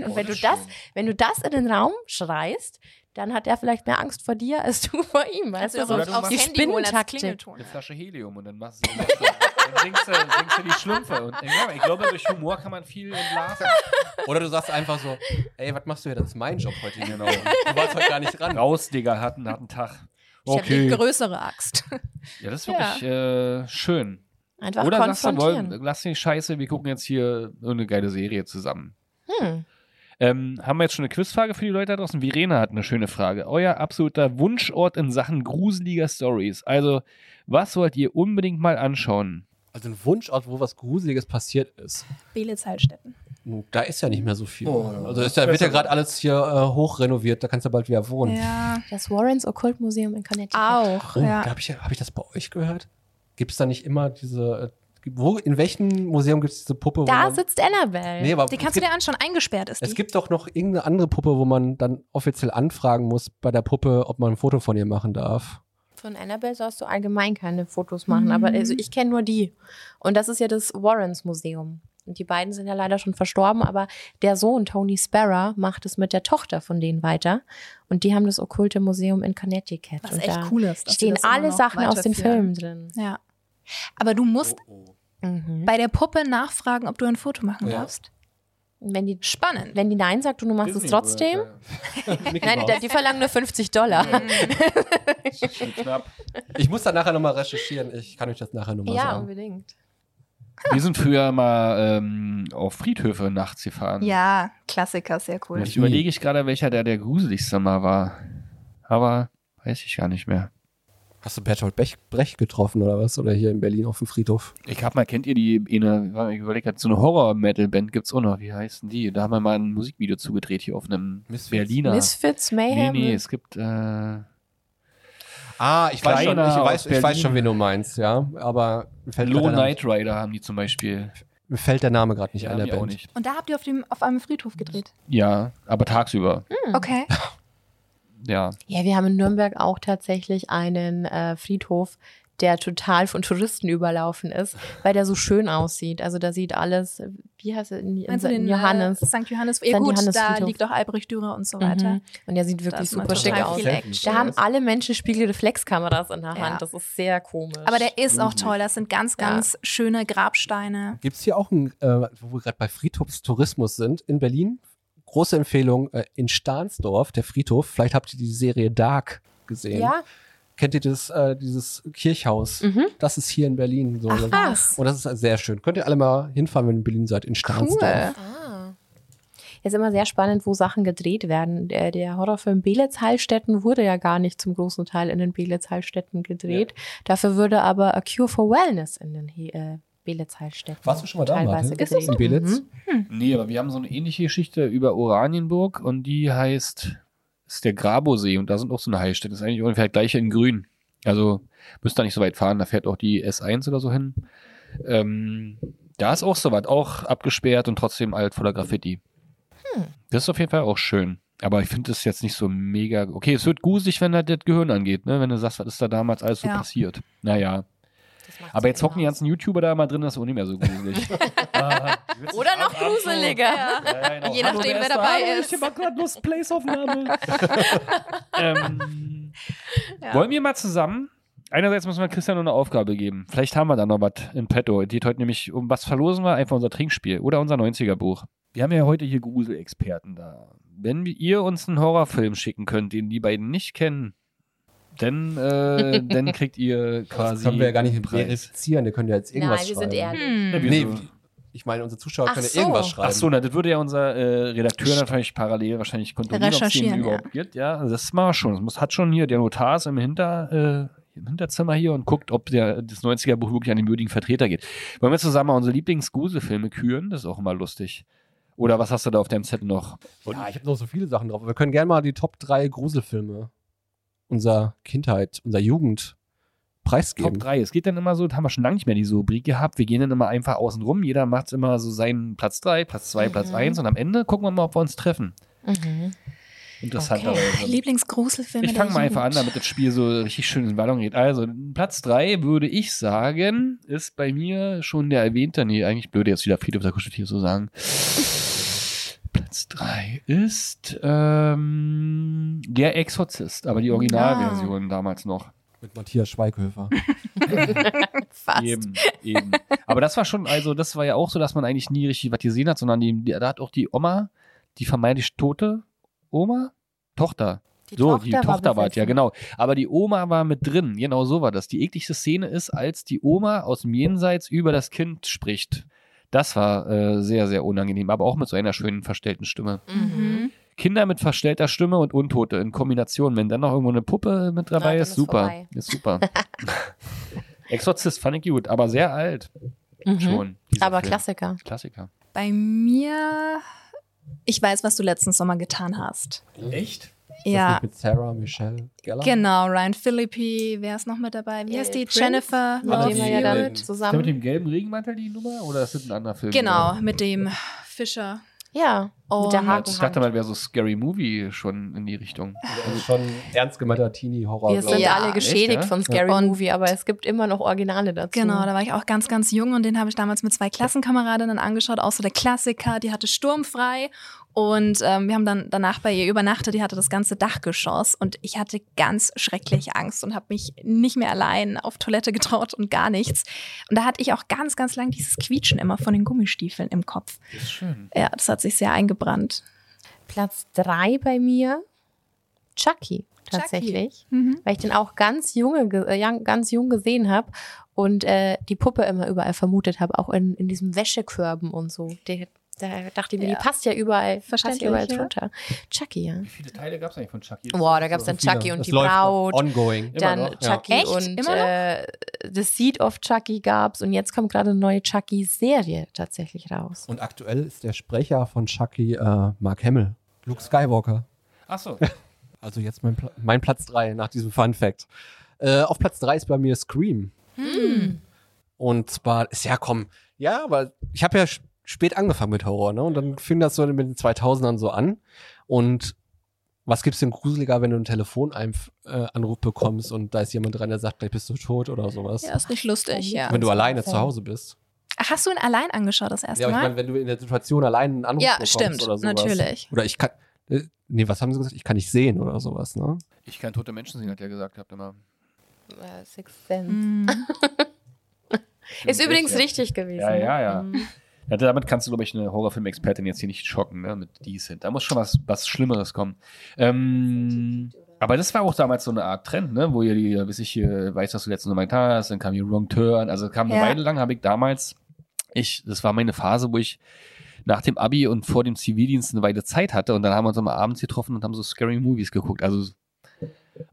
Und wenn du das, wenn du das in den Raum schreist, dann hat er vielleicht mehr Angst vor dir als du vor ihm. Weißt Also du, Oder so du aufs Handy holen als Spinnentaktik. Klingelton. Eine Flasche Helium und dann machst du singst du, singst du die Schlümpfe. Und, ja, ich glaube, durch Humor kann man viel entlarven. Oder du sagst einfach so, ey, was machst du hier? Das ist mein Job heute. Genau. Du warst heute gar nicht dran. Raus, Digga, hat einen harten Tag. Ich habe die Okay. größere Axt. Ja, das ist wirklich äh, schön. Einfach Oder sagst du, konfrontieren. lass die Scheiße, wir gucken jetzt hier eine geile Serie zusammen. Hm. Ähm, haben wir jetzt schon eine Quizfrage für die Leute da draußen? Verena hat eine schöne Frage. Euer absoluter Wunschort in Sachen gruseliger Stories. Also, was wollt ihr unbedingt mal anschauen? Also ein Wunschort, wo was Gruseliges passiert ist. Belitz Heilstätten. Da ist ja nicht mehr so viel. Oh, also ist ja, wird ja gerade alles hier äh, hochrenoviert, da kannst du bald wieder wohnen. Ja. Das Warrens Okkultmuseum in Connecticut. Auch, Oh, ja. habe ich, hab ich das bei euch gehört? Gibt es da nicht immer diese, äh, wo, in welchem Museum gibt es diese Puppe? Da man, sitzt Annabelle. nee, aber Die kannst du gibt, dir anschauen, eingesperrt ist die. es gibt doch noch irgendeine andere Puppe, wo man dann offiziell anfragen muss bei der Puppe, ob man ein Foto von ihr machen darf. Von Annabelle sollst du allgemein keine Fotos machen, Mhm. aber also ich kenne nur die. Und das ist ja das Warrens Museum. Und die beiden sind ja leider schon verstorben, aber der Sohn, Tony Sparrow, macht es mit der Tochter von denen weiter. Und die haben das Okkulte Museum in Connecticut. Was und echt da cool ist. stehen alle Sachen aus den. Filmen drin. Ja. Aber du musst Mhm. bei der Puppe nachfragen, ob du ein Foto machen Ja. darfst. Wenn die, Spannend. wenn die Nein sagt und du machst es trotzdem, nein, die, die verlangen nur 50 Dollar. Knapp. Ich muss da nachher nochmal recherchieren. Ich kann euch das nachher nochmal Ja, sagen. unbedingt. Wir sind früher mal ähm, auf Friedhöfe nachts gefahren. Ja, Klassiker, sehr cool. Und ich überlege ich gerade, welcher der der gruseligste mal war. Aber weiß ich gar nicht mehr. Hast du Bertolt Bech, Brecht getroffen oder was? Oder hier in Berlin auf dem Friedhof? Ich hab mal, kennt ihr die, eine, ich überlegt hab, so eine Horror-Metal-Band gibt's auch noch, wie heißen die? Da haben wir mal ein Musikvideo zugedreht hier auf einem Misfits? Berliner. Misfits, nee, Mayhem. nee, es gibt, äh, Ah, ich weiß schon, ich weiß, ich weiß schon, wen du meinst, ja. Aber fällt, Low Knight Rider haben die zum Beispiel. mir fällt der Name gerade nicht Ja, ein, der Band. nicht. Und da habt ihr auf, dem, auf einem Friedhof gedreht. Ja, aber tagsüber. Okay. Ja. Ja, wir haben in Nürnberg auch tatsächlich einen äh, Friedhof, der total von Touristen überlaufen ist, weil der so schön aussieht. Also da sieht alles, wie heißt es, in, du in den Johannes. Äh, St. Johannes? Ja St. gut, Johannes da liegt auch Albrecht Dürer und so weiter. Mhm. Und der sieht wirklich super schick aus. Da haben alle Menschen Spiegelreflexkameras in der Ja. Hand. Das ist sehr komisch. Aber der ist auch toll. Das sind ganz, Ja. ganz schöne Grabsteine. Gibt es hier auch ein, äh, wo wir gerade bei Friedhofstourismus sind, in Berlin? Große Empfehlung, äh, in Stahnsdorf, der Friedhof. Vielleicht habt ihr die Serie Dark gesehen. ja, Kennt ihr das, äh, dieses Kirchhaus? Mhm. Das ist hier in Berlin. So. Ach was. Und das ist sehr schön. Könnt ihr alle mal hinfahren, wenn ihr in Berlin seid, in Stahnsdorf. Ah. Es ist immer sehr spannend, wo Sachen gedreht werden. Der, der Horrorfilm Belitz-Heilstätten wurde ja gar nicht zum großen Teil in den Belitz-Heilstätten gedreht. Dafür würde aber A Cure for Wellness in den He- äh, Belitz-Heilstätten Warst du schon mal da, teilweise Martin? gedreht. In Belitz? Mhm. Nee, aber wir haben so eine ähnliche Geschichte über Oranienburg und die heißt, ist der Grabosee und da sind auch so eine Heilstätte. Das ist eigentlich ungefähr das gleiche in Grün. Also müsst ihr nicht so weit fahren, da fährt auch die S1 oder so hin. Ähm, da ist auch so was, auch abgesperrt und trotzdem alt voller Graffiti. Das ist auf jeden Fall auch schön. Aber ich finde das jetzt nicht so mega. Okay, es wird gruselig, wenn das das Gehirn angeht, ne? Wenn du sagst, was ist da damals alles so Ja. passiert. Naja. Aber jetzt hocken die ganzen YouTuber da mal drin, das ist auch nicht mehr so gruselig. Ah, Oder noch gruseliger. genau. Je nachdem, wer dabei ist. Ich hab gerade Lust, Placeaufnahme. ähm, Ja. Wollen wir mal zusammen? Einerseits müssen wir Christian noch eine Aufgabe geben. Vielleicht haben wir da noch was in petto. Es geht heute nämlich um was verlosen wir? Einfach unser Trinkspiel oder unser 90er-Buch. Wir haben ja heute hier Gruselexperten da. Wenn ihr uns einen Horrorfilm schicken könnt, den die beiden nicht kennen, dann, äh, dann kriegt ihr Das quasi. können wir ja gar nicht verifizieren. Ihr könnt ja jetzt irgendwas Nein, wir schreiben. sind ehrlich. Hm. Nee, wieso? ich meine, unsere Zuschauer Ach können ja so. irgendwas schreiben. Ach so, na, das würde ja unser äh, Redakteur natürlich parallel wahrscheinlich kontrollieren, ob es dem überhaupt gibt. Ja, also das machen wir schon. Das muss, hat schon hier, der Notar ist im, Hinter, äh, im Hinterzimmer hier und guckt, ob der, das 90er-Buch wirklich an den würdigen Vertreter geht. Wollen wir zusammen mal unsere Lieblings-Gruselfilme küren? Das ist auch immer lustig. Oder was hast du da auf deinem Zettel noch? ja, ich habe noch so viele Sachen drauf. Wir können gerne mal die Top 3 Gruselfilme unserer Kindheit, unserer Jugend preisgeben. Top 3. Es geht dann immer so, das haben wir schon lange nicht mehr diese Rubrik gehabt. Wir gehen dann immer einfach außen rum. Jeder macht immer so seinen Platz 3, Platz 2, Platz Mhm. 1 und am Ende gucken wir mal, ob wir uns treffen. Mhm. Interessanterweise. Lieblingsgruselfilme. Ich fange mal einfach an, damit das Spiel so richtig schön in Ballon geht. Also, Platz 3 würde ich sagen, ist bei mir schon der erwähnte, nee, eigentlich blöde jetzt wieder Friedhof der Kuscheltier so sagen. Platz 3 ist ähm, der Exorzist, aber die Originalversion damals noch. Mit Matthias Schweighöfer. Fast. Eben, eben. Aber das war schon, also das war ja auch so, dass man eigentlich nie richtig was gesehen hat, sondern die, die, da hat auch die Oma, die vermeintlich tote Oma, Tochter, Die so, die Tochter war es, ja, genau. Aber die Oma war mit drin. Genau so war das. Die ekligste Szene ist, als die Oma aus dem Jenseits über das Kind spricht. Das war äh, sehr, sehr unangenehm, aber auch mit so einer schönen verstellten Stimme. Mhm. Kinder mit verstellter Stimme und Untote in Kombination. Wenn dann noch irgendwo eine Puppe mit dabei dann ist, ist super. vorbei. Ist super. Exorzist fand ich gut, aber sehr alt Mhm. schon. Aber Film. Klassiker. Klassiker. Bei mir. Ich weiß, was du letzten Sommer getan hast. Echt? Ja. Mit Sarah Michelle Gellar? Genau, Ryan Philippi, wer ist noch mit dabei? Wie heißt die? Prince? Jennifer Mit dem die- wir ja dann Ist der mit zusammen. dem gelben Regenmantel die Nummer oder ist das ein anderer Film? Genau, mit dem Fischer. Ja, mit der Und- Haken. Ich dachte mal, wäre so Scary Movie schon in die Richtung. Also schon ernst gemeinter Teenie-Horror. Wir sind. Ja, alle echt, geschädigt ja? von Scary Und- Movie, aber es gibt immer noch Originale dazu. Genau, da war ich auch ganz, ganz jung und den habe ich damals mit zwei Klassenkameradinnen angeschaut, auch so der Klassiker, die hatte sturmfrei und ähm, wir haben dann danach bei ihr übernachtet, die hatte das ganze Dachgeschoss und ich hatte ganz schrecklich Angst und habe mich nicht mehr allein auf Toilette getraut und gar nichts. Und da hatte ich auch ganz, ganz lang dieses Quietschen immer von den Gummistiefeln im Kopf. Das ist schön. Ja, das hat sich sehr eingebrannt. Platz drei bei mir, Chucky, tatsächlich. Mhm. Weil ich den auch ganz, junge, ge- äh, young- ganz jung gesehen habe und äh, die Puppe immer überall vermutet habe, auch in, in diesem Wäschekörben und so. Der, da dachte ich mir, Ja. die passt ja überall, passt ja überall ja. drunter. Chucky, ja. Wie viele Teile gab es eigentlich von Chucky? Boah, da gab es dann Viele. Chucky und Das die Braut. Ongoing. Dann noch? Ja. Chucky Echt? und Immer noch? äh, The Seed of Chucky gab's und jetzt kommt gerade eine neue Chucky-Serie tatsächlich raus. Und aktuell ist der Sprecher von Chucky äh, Mark Hamill. Luke Skywalker. Achso. Also jetzt mein, Pla mein Platz 3 nach diesem Fun Fact. Äh, auf Platz 3 ist bei mir Scream. Und zwar, ist ja komm, ja, aber ich habe ja spät angefangen mit Horror, ne? Und dann fing das so mit den 2000ern so an. Und was gibt's denn gruseliger, wenn du einen Telefonanruf äh, Anruf bekommst und da ist jemand dran, der sagt, gleich bist du tot oder sowas? Ja, ist nicht lustig, ja. Wenn du alleine zu Hause bist. Ach, hast du ihn allein angeschaut das erste Ja, aber ich Mal? meine, wenn du in der Situation allein einen Anruf Ja, bekommst stimmt, oder sowas. natürlich. Oder ich kann, äh, nee, was haben sie gesagt? Ich kann nicht sehen oder sowas, ne? Ich kann tote Menschen sehen, hat er gesagt, habt immer. Sixth Sense. Mhm. Ist übrigens ja. richtig gewesen. Ja, ja, ja. Ja, damit kannst du, glaube ich, eine Horrorfilm-Expertin jetzt hier nicht schocken, ne? Mit Decent. Da muss schon was, was Schlimmeres kommen. Ähm, aber das war auch damals so eine Art Trend, ne? Wo ihr die, weiß ich, äh, weiß, was du letztens gemeint hast, dann kam hier Wrong Turn. Also kam eine Ja. Weile lang, habe ich damals, ich, das war meine Phase, wo ich nach dem Abi und vor dem Zivildienst eine Weile Zeit hatte und dann haben wir uns immer abends getroffen und haben so Scary Movies geguckt. Also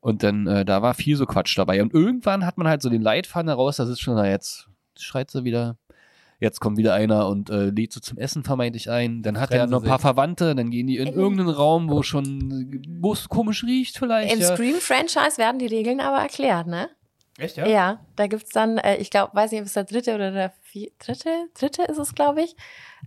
und dann, äh, da war viel so Quatsch dabei. Und irgendwann hat man halt so den Leitfaden heraus, das ist schon, na jetzt schreit sie wieder. Jetzt kommt wieder einer und äh, lädt so zum Essen vermeintlich ein. Dann hat er Trennen noch ein paar. Verwandte, dann gehen die in irgendeinen Raum, wo schon, wo es komisch riecht vielleicht. Im ja. Scream-Franchise werden die Regeln aber erklärt, ne? Echt, Ja, da gibt's dann, äh, ich glaube, weiß nicht, ob es der dritte oder der vier, dritte, dritte ist es, glaube ich.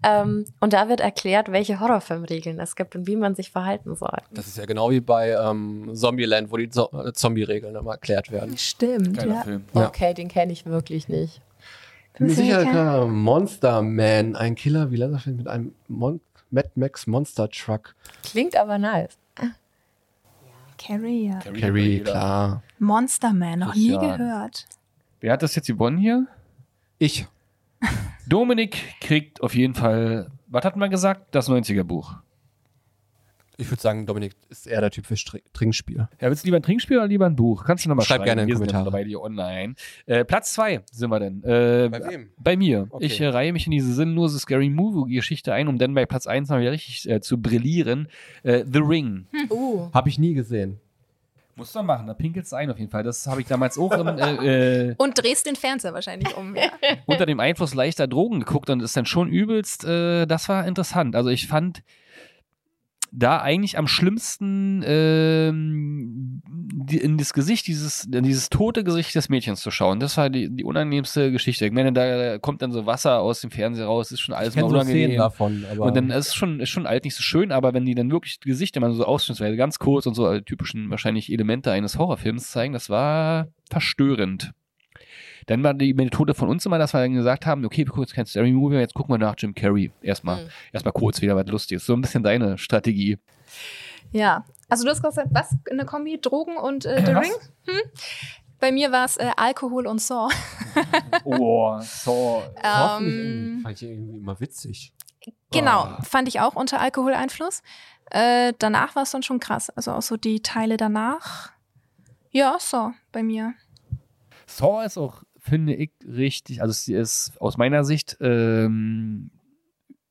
Ähm, und da wird erklärt, welche Horrorfilmregeln es gibt und wie man sich verhalten soll. Das ist ja genau wie bei ähm, Zombieland, wo die Zo äh, Zombie-Regeln immer erklärt werden. Stimmt, Geiler Film. Ja. Okay, den kenne ich wirklich nicht. Bin mir Bist du sicher, Monster Man, ein Killer wie Leatherface mit einem Mon Mad Max Monster Truck. Klingt aber nice. Carrie, ja. Carrie, klar. Monster Man, noch nie gehört. Wer hat das jetzt gewonnen hier? Ich. Dominik kriegt auf jeden Fall, was hat man gesagt? Das 90er-Buch. Ich würde sagen, Dominik ist eher der Typ für Str Trinkspiel. Ja, willst du lieber ein Trinkspiel oder lieber ein Buch? Kannst du nochmal Schreib schreiben. gerne in Wir die sind dabei, die online. Äh, Platz zwei sind wir denn. Äh, Bei wem? Bei mir. Okay. Ich äh, reihe mich in diese sinnlose Scary Movie-Geschichte ein, um dann bei Platz 1 mal wieder richtig äh, zu brillieren. Äh, The Ring. Uh, Habe ich nie gesehen. Muss doch machen, da pinkelt's ein auf jeden Fall. Das habe ich damals auch im, äh, äh, Und drehst den Fernseher wahrscheinlich um. Ja. unter dem Einfluss leichter Drogen geguckt und ist dann schon übelst, äh, das war interessant. Also ich fand da eigentlich am schlimmsten ähm, die, in das Gesicht, dieses, in dieses tote Gesicht des Mädchens zu schauen. Das war die, die unangenehmste Geschichte. Ich meine, da kommt dann so Wasser aus dem Fernseher raus, ist schon alles mal kenne so unangenehm. davon, Und dann ist es schon, ist schon alt nicht so schön, aber wenn die dann wirklich das Gesicht immer so ausschnittsweise ganz kurz und so typischen wahrscheinlich Elemente eines Horrorfilms zeigen, das war verstörend. Dann war die Methode von uns immer, dass wir dann gesagt haben, okay, wir gucken jetzt kein Scary Movie, jetzt gucken wir nach Jim Carrey. Erstmal, Mhm. erstmal kurz wieder was Lustiges. So ein bisschen deine Strategie. ja. Also du hast gesagt, was? Eine Kombi, Drogen und äh, The Was? Ring? Hm? Bei mir war es äh, Alkohol und Saw. Oh, ich Ähm, irgendwie- fand ich irgendwie immer witzig. Genau, Ah. fand ich auch unter Alkoholeinfluss. Äh, danach war es dann schon krass. Also auch so die Teile danach. Ja, so bei mir. Saw ist auch, finde ich, richtig, also sie ist aus meiner Sicht ähm,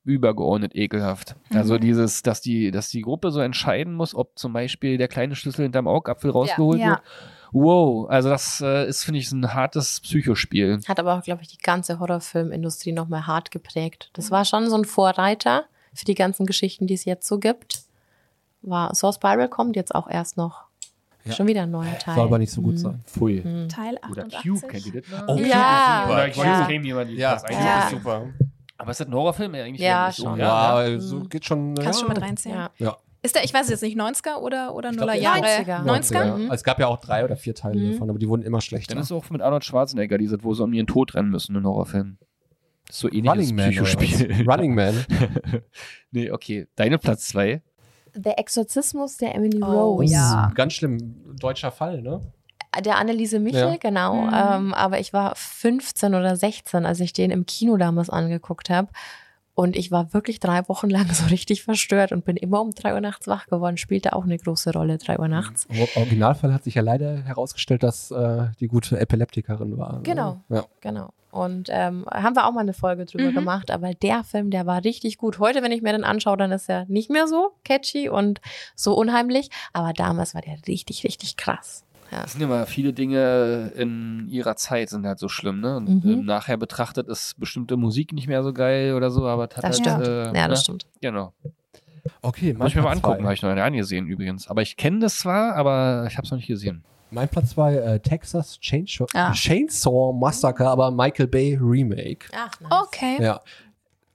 übergeordnet ekelhaft. Mhm. Also dieses, dass die, dass die Gruppe so entscheiden muss, ob zum Beispiel der kleine Schlüssel hinterm Augapfel rausgeholt Ja. wird. Wow, also das äh, ist, finde ich, ein hartes Psychospiel. hat aber auch, glaube ich, die ganze Horrorfilmindustrie nochmal hart geprägt. Das war schon so ein Vorreiter für die ganzen Geschichten, die es jetzt so gibt. War Source Spiral kommt jetzt auch erst noch. Ja. Schon wieder ein neuer Teil. Soll aber nicht so gut Mhm. sein. Pfui. Mhm. Teil Oder 88. Cube, kennt ihr das? Oh, Ja, Oder ja. Cube käme jemand die Ja, das. Ja. ist super. Aber ist das ein Horrorfilm? Ja, eigentlich Ja, schon. Ja, ja. so geht schon. Kannst ja. schon mit reinziehen. Ja. Ja. Ist der, ich weiß jetzt nicht, 90er oder, oder Ich glaub, 0er der Jahre? 90er. 90er? Ja. Mhm. Es gab ja auch drei oder vier Teile Mhm. davon, aber die wurden immer schlechter. Dann ist auch mit Arnold Schwarzenegger dieses, wo sie um ihren Tod rennen müssen, ein Horrorfilm. Das ist so ähnlich Running Man. oder Psychospiel. was? Running Man. nee, okay. Deine Platz zwei. Der Exorzismus der Emily Oh, Rose. ja. Ganz schlimm. Deutscher Fall, ne? Der Anneliese Michel, Ja. genau. Mhm. Ähm, aber ich war 15 oder 16, als ich den im Kino damals angeguckt habe. Und ich war wirklich drei Wochen lang so richtig verstört und bin immer um drei Uhr nachts wach geworden. Spielte auch eine große Rolle, drei Uhr nachts. Im Originalfall hat sich ja leider herausgestellt, dass äh, die gute Epileptikerin war. ne? Genau. Ja. Genau. Und ähm, haben wir auch mal eine Folge drüber Mhm. gemacht. Aber der Film, der war richtig gut. Heute, wenn ich mir den anschaue, dann ist er nicht mehr so catchy und so unheimlich. Aber damals war der richtig, richtig krass. Ja. Das sind immer viele Dinge in ihrer Zeit sind halt so schlimm, ne? Und Mhm. ähm, nachher betrachtet ist bestimmte Musik nicht mehr so geil oder so, aber hat Das halt, stimmt. Äh, ja, das ne? stimmt. Genau. Okay, Muss ich mir mal angucken, habe ich noch nicht angesehen übrigens. Aber ich kenne das zwar, aber ich habe es noch nicht gesehen. Mein Platz 2, äh, Texas Chainsaw, Ah. Chainsaw Massacre, aber Michael Bay Remake. Ach, nice. Okay. Ja.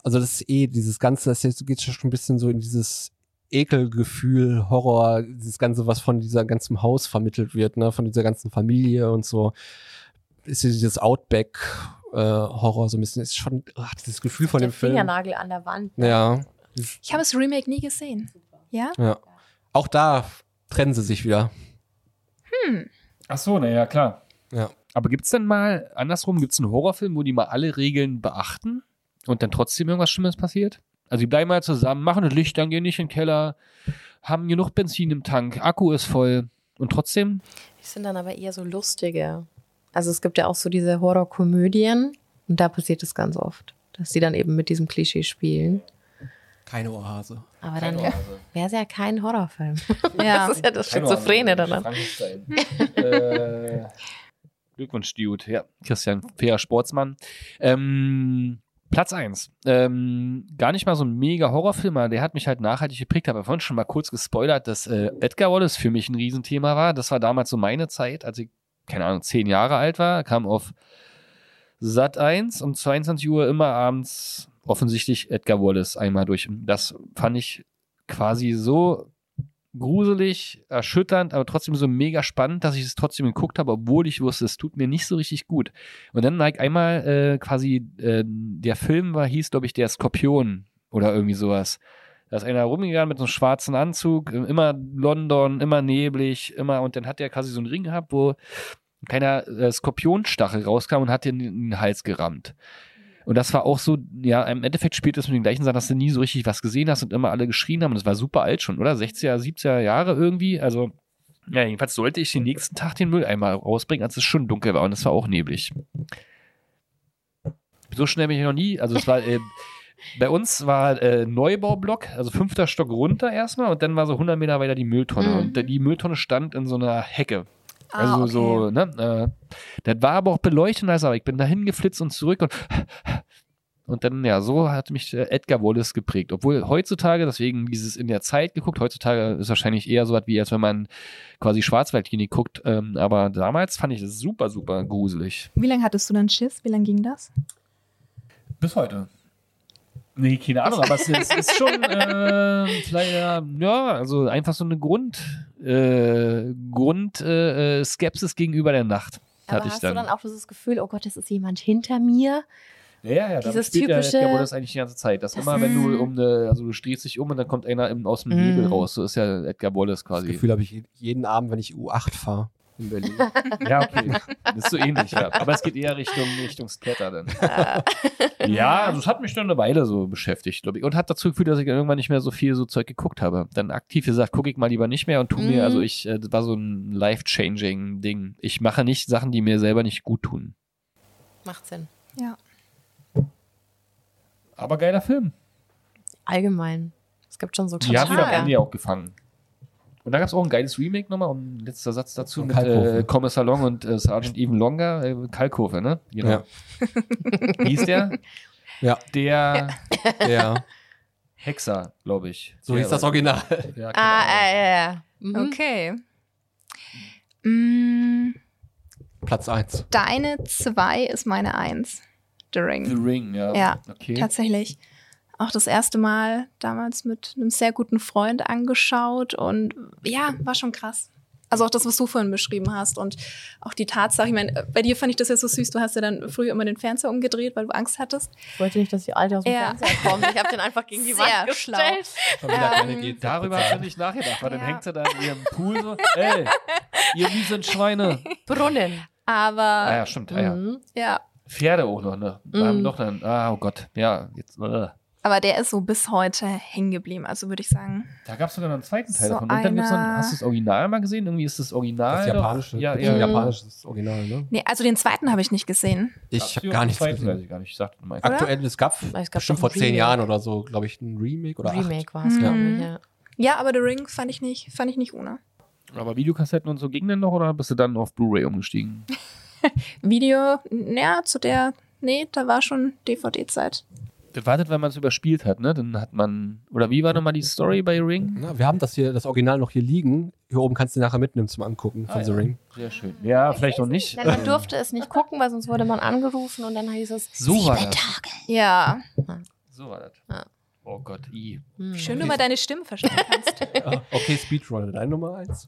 Also das ist eh dieses Ganze, das jetzt geht schon ein bisschen so in dieses Ekelgefühl, Horror, dieses Ganze, was von dieser ganzen Haus vermittelt wird, ne, von dieser ganzen Familie und so. Ist ja dieses Outback äh, Horror so ein bisschen, ist schon ach, dieses Gefühl von der dem Film. Fingernagel an der Wand. Ja, Ich habe das Remake nie gesehen. Ja? ja. Auch da trennen sie sich wieder. Ach so, naja, klar. Ja. Aber gibt's denn mal, andersrum, gibt's einen Horrorfilm, wo die mal alle Regeln beachten und dann trotzdem irgendwas Schlimmes passiert? Also die bleiben mal zusammen, machen das Licht, dann gehen nicht in den Keller, haben genug Benzin im Tank, Akku ist voll und trotzdem? Die sind dann aber eher so lustige. Also es gibt ja auch so diese Horrorkomödien und da passiert es ganz oft, dass sie dann eben mit diesem Klischee spielen. Keine Oase. Aber dann wäre es ja kein Horrorfilm. Ja. Das ist ja das Schizophrene daran. äh, Glückwunsch, Dude. Ja, Christian, fairer Sportsmann. Ähm, Platz 1. Ähm, gar nicht mal so ein mega Horrorfilm, aber der hat mich halt nachhaltig geprägt. Habe vorhin schon mal kurz gespoilert, dass äh, Edgar Wallace für mich ein Riesenthema war. Das war damals so meine Zeit, als ich, keine Ahnung, zehn Jahre alt war. Kam auf Sat 1 um 22 Uhr immer abends offensichtlich Edgar Wallace einmal durch. Das fand ich quasi so gruselig, erschütternd, aber trotzdem so mega spannend, dass ich es trotzdem geguckt habe, obwohl ich wusste, es tut mir nicht so richtig gut. Und dann like einmal äh, quasi äh, der Film war, hieß glaube ich der Skorpion oder irgendwie sowas. Da ist einer rumgegangen mit so einem schwarzen Anzug, immer London, immer neblig, immer und dann hat der quasi so einen Ring gehabt, wo ein kleiner äh, Skorpionstachel rauskam und hat den in den Hals gerammt. Und das war auch so, ja, im Endeffekt spielt es mit den gleichen Sachen, dass du nie so richtig was gesehen hast und immer alle geschrien haben. Und das war super alt schon, oder? 60er, 70er Jahre irgendwie. Also, ja, jedenfalls sollte ich den nächsten Tag den Mülleimer rausbringen, als es schon dunkel war und es war auch neblig. So schnell bin ich noch nie, also es war, äh, bei uns war äh, Neubaublock, also fünfter Stock runter erstmal und dann war so 100 Meter weiter die Mülltonne. Mhm. Und die Mülltonne stand in so einer Hecke. Also Ah, okay. so, ne? Äh, das war aber auch beleuchtend, also ich bin dahin geflitzt und zurück und und dann, ja, so hat mich äh, Edgar Wallace geprägt. Obwohl heutzutage, deswegen dieses in der Zeit geguckt, heutzutage ist wahrscheinlich eher so was wie, als wenn man quasi Schwarzwaldklinik guckt. Ähm, aber damals fand ich das super, super gruselig. Wie lange hattest du dann Schiss? Wie lange ging das? Bis heute. Nee, keine Ahnung, aber es, ist- ist schon äh, vielleicht, ja, also einfach so eine Grund, äh, Grund äh, äh, Skepsis gegenüber der Nacht Aber hatte ich hast dann. du dann auch dieses Gefühl, oh Gott, es ist jemand hinter mir? Ja, ja, ja. Dieses Dieses typische. Ja, wo das eigentlich die ganze Zeit. Das, Das- immer, wenn du um eine, also du drehst dich um und dann kommt einer aus dem Mm. Nebel raus. So ist ja Edgar Wallace Das quasi. Gefühl habe ich je- jeden Abend, wenn ich U8 fahre in Berlin. Ja, okay. Das ist so ähnlich, ja. Aber es geht eher Richtung, Richtung Scatter dann. ja, also es hat mich dann eine Weile so beschäftigt, glaube ich. Und hat dazu geführt, dass ich irgendwann nicht mehr so viel so Zeug geguckt habe. Dann aktiv gesagt, gucke ich mal lieber nicht mehr und tu mir, Mhm. also ich, äh, das war so ein life-changing Ding. Ich mache nicht Sachen, die mir selber nicht gut tun. Macht Sinn. Ja. Aber geiler Film. Allgemein. Es gibt schon so Die haben ihn am. Ende ja auch gefangen. Und da gab es auch ein geiles Remake nochmal, und ein letzter Satz dazu Von mit Kalkofe. äh, Kommissar Long und äh, Sergeant Even Longer, äh, Kalkofe, ne? Genau. Ja. Wie hieß der? Ja. Der ja, Hexer, glaube ich. so der, hieß das Original. Ja, Ah, äh, ja, ja. Mhm. Okay. Mm, Platz 1. deine 2 ist meine 1. The The Ring. Ring, ja. Ja, okay. Tatsächlich. Auch das erste Mal damals mit einem sehr guten Freund angeschaut und ja, war schon krass. Also auch das, was du vorhin beschrieben hast und auch die Tatsache, ich meine, bei dir fand ich das ja so süß, du hast ja dann früher immer den Fernseher umgedreht, weil du Angst hattest. Ich wollte nicht, dass die Alte aus dem Ja. Fernseher kommt. Ich habe den einfach gegen die Sehr Wand gestellt. Ähm, Darüber du nicht nachgedacht, weil dann Ja. hängt sie da in ihrem Pool so, ey, ihr miesen Schweine. Brunnen. Aber Ah ja, stimmt, ah, ja. Mhm. ja, Pferde auch noch, ne? Wir Mm. haben noch dann, ah, oh Gott, ja, jetzt, äh. aber der ist so bis heute hängen geblieben, also würde ich sagen. Da gab es sogar noch einen zweiten Teil So davon. Und dann gibt's dann, einer- hast du das Original mal gesehen? Irgendwie ist das Original. Das doch- japanische. Ja, ja. japanisches Original, ne? Nee, also den zweiten habe ich nicht gesehen. Ich habe gar nichts Zweiten weiß gesehen. ich gar nicht. Ich sagte mal. Aktuell, es gab, Es gab bestimmt vor zehn Remake. Jahren oder so, glaube ich, ein Remake oder. Remake war es, Mhm. glaube ich, ja. Ja, aber The Ring fand ich nicht, fand ich nicht ohne. Aber Videokassetten und so ging dann noch oder bist du dann auf Blu-ray umgestiegen? Video, ja, zu der, nee, da war schon DVD-Zeit. Wartet, wenn man es überspielt hat, ne? Dann hat man. Oder wie war nochmal die Story bei Ring? Na, wir haben das hier, das Original noch hier liegen. Hier oben kannst du nachher mitnehmen zum Angucken von Ah, The ja. Ring. Sehr schön. Ja, vielleicht noch nicht. Nein, man durfte es nicht gucken, weil sonst wurde man angerufen und dann hieß es So war das. Ja, So war das. Ja. Oh Gott, i. Hm. schön du mal deine Stimme verstehen kannst. Ah, okay, Speedrunner, deine Nummer eins?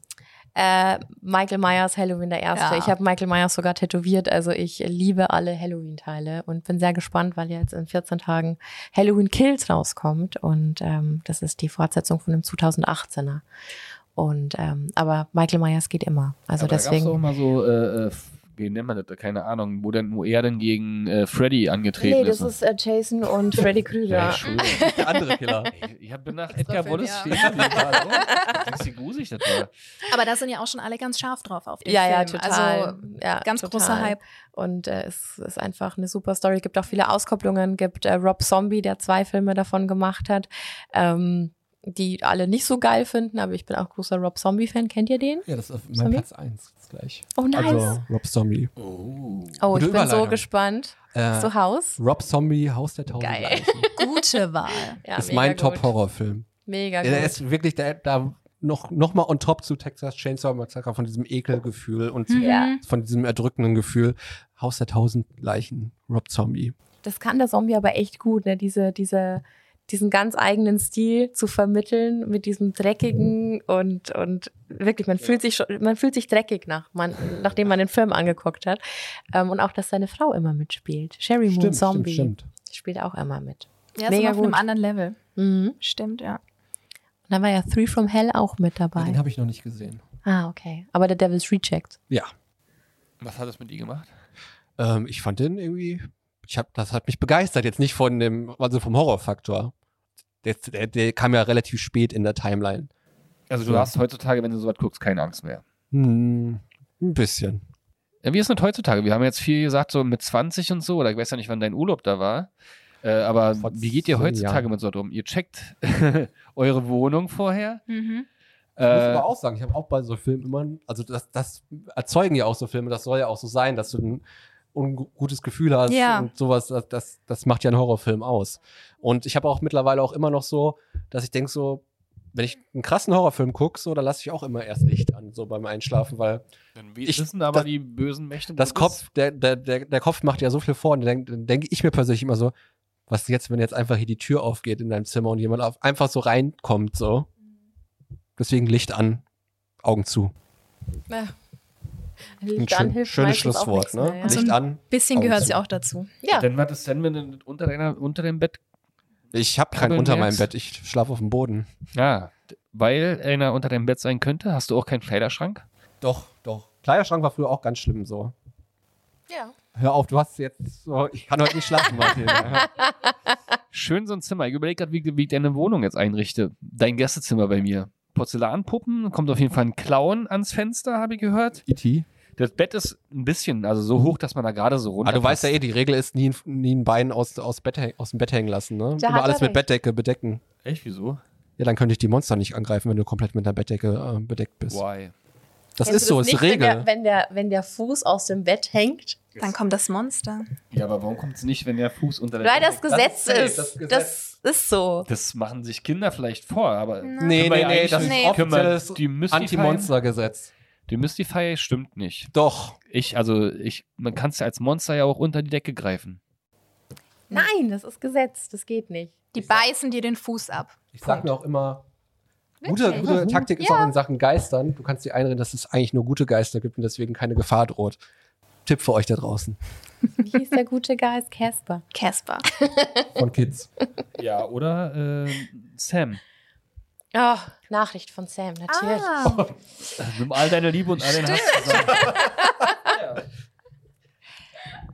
Äh, Michael Myers Halloween der erste. Ja. Ich habe Michael Myers sogar tätowiert, also ich liebe alle Halloween-Teile und bin sehr gespannt, weil jetzt in 14 Tagen Halloween Kills rauskommt und ähm, das ist die Fortsetzung von dem 2018er. Und ähm, aber Michael Myers geht immer, also Aber Da gab's deswegen. auch mal so, äh, äh, wie nennt man das? Keine Ahnung, wo denn, wo er denn gegen äh, Freddy angetreten ist. Nee, das ist, ist äh, Jason und Freddy Krüger. ja, der andere Killer. Ich, ich bin nach Edgar Wallace stehen. Wie gruselig das war. Aber da sind ja auch schon alle ganz scharf drauf auf den ja, Film. Ja, total. Also ja, ganz total. großer Hype. Und äh, es ist einfach eine super Story. Es Gibt auch viele Auskopplungen. Es Gibt äh, Rob Zombie, der zwei Filme davon gemacht hat. Ähm, die alle nicht so geil finden, aber ich bin auch großer Rob Zombie-Fan. Kennt ihr den? Ja, das ist mein Zombie? Platz 1 jetzt gleich. Oh, nice. Also Rob Zombie. Oh, oh ich bin so gespannt. Äh, so Haus? Rob Zombie, Haus der Tausend Geil. Leichen. Gute Wahl. Ja, ist mein Top-Horrorfilm. Mega gut. Der ist wirklich, da, da noch, noch mal on top zu Texas Chainsaw Massacre von diesem Ekelgefühl und mhm. ja. von diesem erdrückenden Gefühl. Haus der Tausend Leichen, Rob Zombie. Das kann der Zombie aber echt gut, ne? Diese, diese diesen ganz eigenen Stil zu vermitteln mit diesem dreckigen und, und wirklich, man fühlt sich schon, man fühlt sich dreckig nach, man, nachdem man den Film angeguckt hat. Ähm, und auch, dass seine Frau immer mitspielt. Sherry Moon Zombie stimmt, stimmt. spielt auch immer mit. Ja, Mega Mega auf einem gut. anderen Level. Mhm. Stimmt, ja. Und dann war ja Three from Hell auch mit dabei. Den habe ich noch nicht gesehen. Ah, okay. Aber der Devil's Reject. Ja. Was hat das mit dir gemacht? Ähm, ich fand den irgendwie, ich hab, das hat mich begeistert, jetzt nicht von dem, also vom Horrorfaktor. Der, der, der kam ja relativ spät in der Timeline. Also du So. hast heutzutage, wenn du sowas guckst, keine Angst mehr. Hm, ein bisschen. Ja, wie ist das heutzutage? Wir haben jetzt viel gesagt, so mit 20 und so, oder ich weiß ja nicht, wann dein Urlaub da war. Äh, aber Vor wie geht ihr heutzutage Jahren. mit so drum? Ihr checkt eure Wohnung vorher. Mhm. Ich muss Äh, aber auch sagen, ich habe auch bei so Filmen immer, also das, das erzeugen ja auch so Filme, das soll ja auch so sein, dass du ein ungutes Gefühl hast Ja. und sowas, das, das, das macht ja einen Horrorfilm aus. Und ich habe auch mittlerweile auch immer noch so, dass ich denke so, wenn ich einen krassen Horrorfilm gucke, so, dann lasse ich auch immer erst Licht an, so beim Einschlafen, weil dann ich- wissen aber das- die bösen Mächte. das Kopf, der, der, der, der Kopf macht ja so viel vor und dann denke denk ich mir persönlich immer so, was jetzt, wenn jetzt einfach hier die Tür aufgeht in deinem Zimmer und jemand auf, einfach so reinkommt, so. Deswegen Licht an, Augen zu. Ja. Ein Licht schön, an hilft schönes Schlusswort, ne? mehr, ja. Also Licht ein an. Bisschen Augen gehört sie auch dazu. Ja. Denn was ist denn, wenn du unter, deiner, unter dem Bett. Ich habe keinen unter meinem? Bett, ich schlafe auf dem Boden. Ja, weil einer unter deinem Bett sein könnte, hast du auch keinen Kleiderschrank? Doch, doch. Kleiderschrank war früher auch ganz schlimm so. Ja. Hör auf, du hast jetzt so, ich kann heute nicht schlafen, Martin. Schön so ein Zimmer. Ich überlege gerade, wie, wie ich deine Wohnung jetzt einrichte. Dein Gästezimmer bei mir. Porzellanpuppen, kommt auf jeden Fall ein Clown ans Fenster, habe ich gehört. E.T. Das Bett ist ein bisschen, also so hoch, dass man da gerade so runter. Aber Ah, du weißt ja eh, die Regel ist, nie, nie ein Bein aus, aus, Bett, aus dem Bett hängen lassen, ne? Da Immer alles mit. Bettdecke bedecken. Echt, wieso? Ja, dann könnte ich die Monster nicht angreifen, wenn du komplett mit einer Bettdecke äh, bedeckt bist. Why? Das Kennst ist so, ist nicht, Regel. Wenn der, wenn, der, wenn der Fuß aus dem Bett hängt, Dann kommt das Monster. Ja, aber warum kommt es nicht, wenn der Fuß unter der weil das Gesetz safe, ist. das Das, Gesetz. ist so. Das machen sich Kinder vielleicht vor, aber. Nee, nee, nee, eigentlich das ist Nee. Offizielles? Anti-Monster-Gesetz. Demystify stimmt nicht. Doch. Ich, also, ich, man kann es ja als Monster ja auch unter die Decke greifen. Nein, das ist Gesetz. Das geht nicht. Die beißen dir den Fuß ab. Ich sag mir auch immer, gute, gute Taktik ist Ja. auch in Sachen Geistern. Du kannst dir einreden, dass es eigentlich nur gute Geister gibt und deswegen keine Gefahr droht. Tipp für euch da draußen. Wie hieß der gute Geist? Casper. Casper. Von Kids. Ja, oder äh, Sam. Oh, Nachricht von Sam, natürlich. Ah, Nimm all deine Liebe und all deinen Hass zusammen. ja.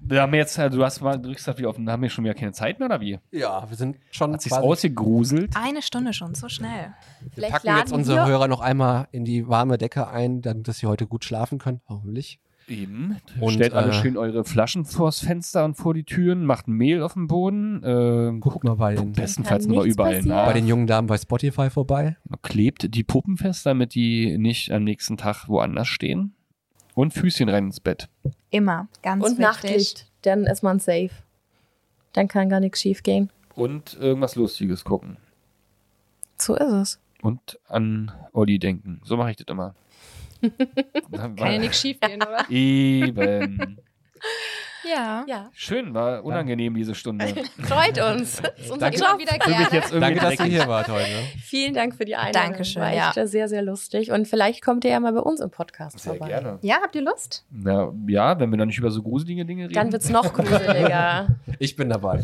Wir haben jetzt, also du hast mal, drückst wieder auf, haben wir schon wieder keine Zeit mehr oder wie? Ja, wir sind schon Hat sich ausgegruselt? eine Stunde schon, so schnell. Wir Vielleicht packen jetzt laden unsere wir- Hörer noch einmal in die warme Decke ein, damit dass sie heute gut schlafen können, hoffentlich. Eben. Und, Stellt alle äh, schön eure Flaschen vors Fenster und vor die Türen, macht Mehl auf dem Boden, äh, Guckt mal bei den, bestenfalls nochmal überall passieren. nach. bei den jungen Damen bei Spotify vorbei. Klebt die Puppen fest, damit die nicht am nächsten Tag woanders stehen. Und Füßchen rein ins Bett. Immer. Ganz Und wichtig. Nachtlicht, dann ist man safe. Dann kann gar nichts schief gehen. Und irgendwas Lustiges gucken. So ist es. Und an Olli denken. So mache ich das immer. Kann ja nichts schief gehen, oder? Eben. Ja. Ja, Schön, war unangenehm diese Stunde. freut uns. Das ist unser Danke. Job. Immer wieder gerne. jetzt irgendwie Danke, dass ihr hier wart heute. Vielen Dank für die Einladung. Dankeschön, War ja. echt sehr, sehr lustig. Und vielleicht kommt ihr ja mal bei uns im Podcast Sehr vorbei. gerne. Ja, habt ihr Lust? Na, ja, wenn wir dann nicht über so gruselige Dinge reden. Dann wird's noch gruseliger. Ich bin dabei.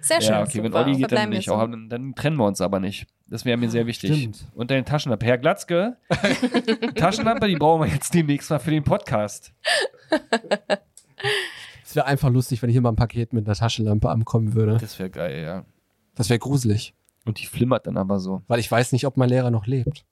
Sehr schön. ja, okay, wenn. Olli geht, dann nicht. so. Auch, dann, dann trennen wir uns aber nicht. Das wäre mir sehr wichtig. Stimmt. Und deine Taschenlampe. Herr Glatzke, Taschenlampe, die brauchen wir jetzt demnächst mal für den Podcast. Es wäre einfach lustig, wenn hier mal ein Paket mit einer Taschenlampe ankommen würde. Das wäre geil, ja. Das wäre gruselig, Und die flimmert dann aber so. weil ich weiß nicht, ob mein Lehrer noch lebt.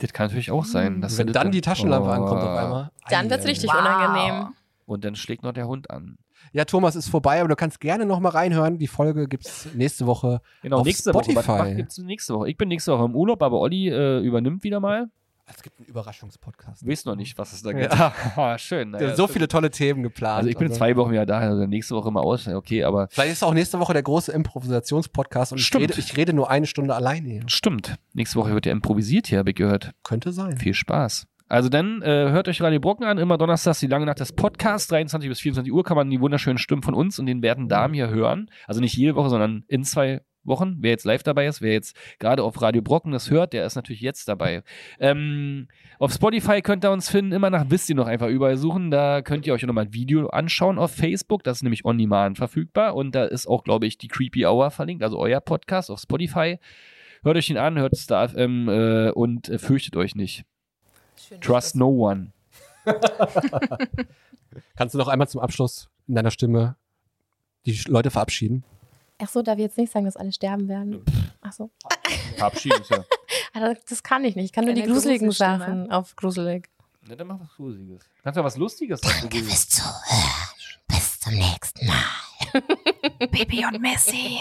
Das kann natürlich auch sein. Dass wenn dann die Taschenlampe Oh. ankommt auf einmal. Dann wird's Ei, ei, richtig ei. unangenehm. Und dann schlägt noch der Hund an. Ja, Thomas ist vorbei, aber du kannst gerne noch mal reinhören. Die Folge gibt's nächste Woche. Genau, Auf nächste Woche. Spotify. was gibt's nächste Woche? Ich bin nächste Woche im Urlaub, aber Olli äh, übernimmt wieder mal. Es gibt einen Überraschungspodcast. Weiß noch nicht, was es da gibt. Ah, Schön. Wir Naja, haben so viele tolle Themen geplant. Also ich bin in zwei Wochen wieder da, also nächste Woche mal aus. Okay, aber Vielleicht ist auch nächste Woche der große Improvisationspodcast und ich Stimmt. rede, ich rede nur eine Stunde alleine. hier. stimmt. Nächste Woche wird ja improvisiert hier, habe ich gehört. Könnte sein. Viel Spaß. Also dann äh, hört euch Radio Brocken an, immer donnerstags die lange Nacht des Podcasts, 23 bis 24 Uhr kann man die wunderschönen Stimmen von uns und den werten Damen hier hören. Also nicht jede Woche, sondern in zwei Wochen. Wer jetzt live dabei ist, wer jetzt gerade auf Radio Brocken das hört, der ist natürlich jetzt dabei. Ähm, auf Spotify könnt ihr uns finden, immer nach wisst ihr noch einfach überall suchen. Da könnt ihr euch nochmal ein Video anschauen auf Facebook. Das ist nämlich on demand verfügbar. Und da ist auch, glaube ich, die Creepy Hour verlinkt, also euer Podcast auf Spotify. Hört euch ihn an, hört Star FM äh, und äh, fürchtet euch nicht. Trust no one. Kannst du noch einmal zum Abschluss in deiner Stimme die Leute verabschieden? Ach so, darf ich jetzt nicht sagen, dass alle sterben werden? Ach so. Verabschieden ja. Ah, Das, kann ich nicht. Ich kann nur die gruseligen Gruselstimme. Sachen auf gruselig. Na, dann mach was Gruseliges. Kannst du was Lustiges sagen? Fürs Zuhören. Bis zum nächsten Mal. Baby und Messi.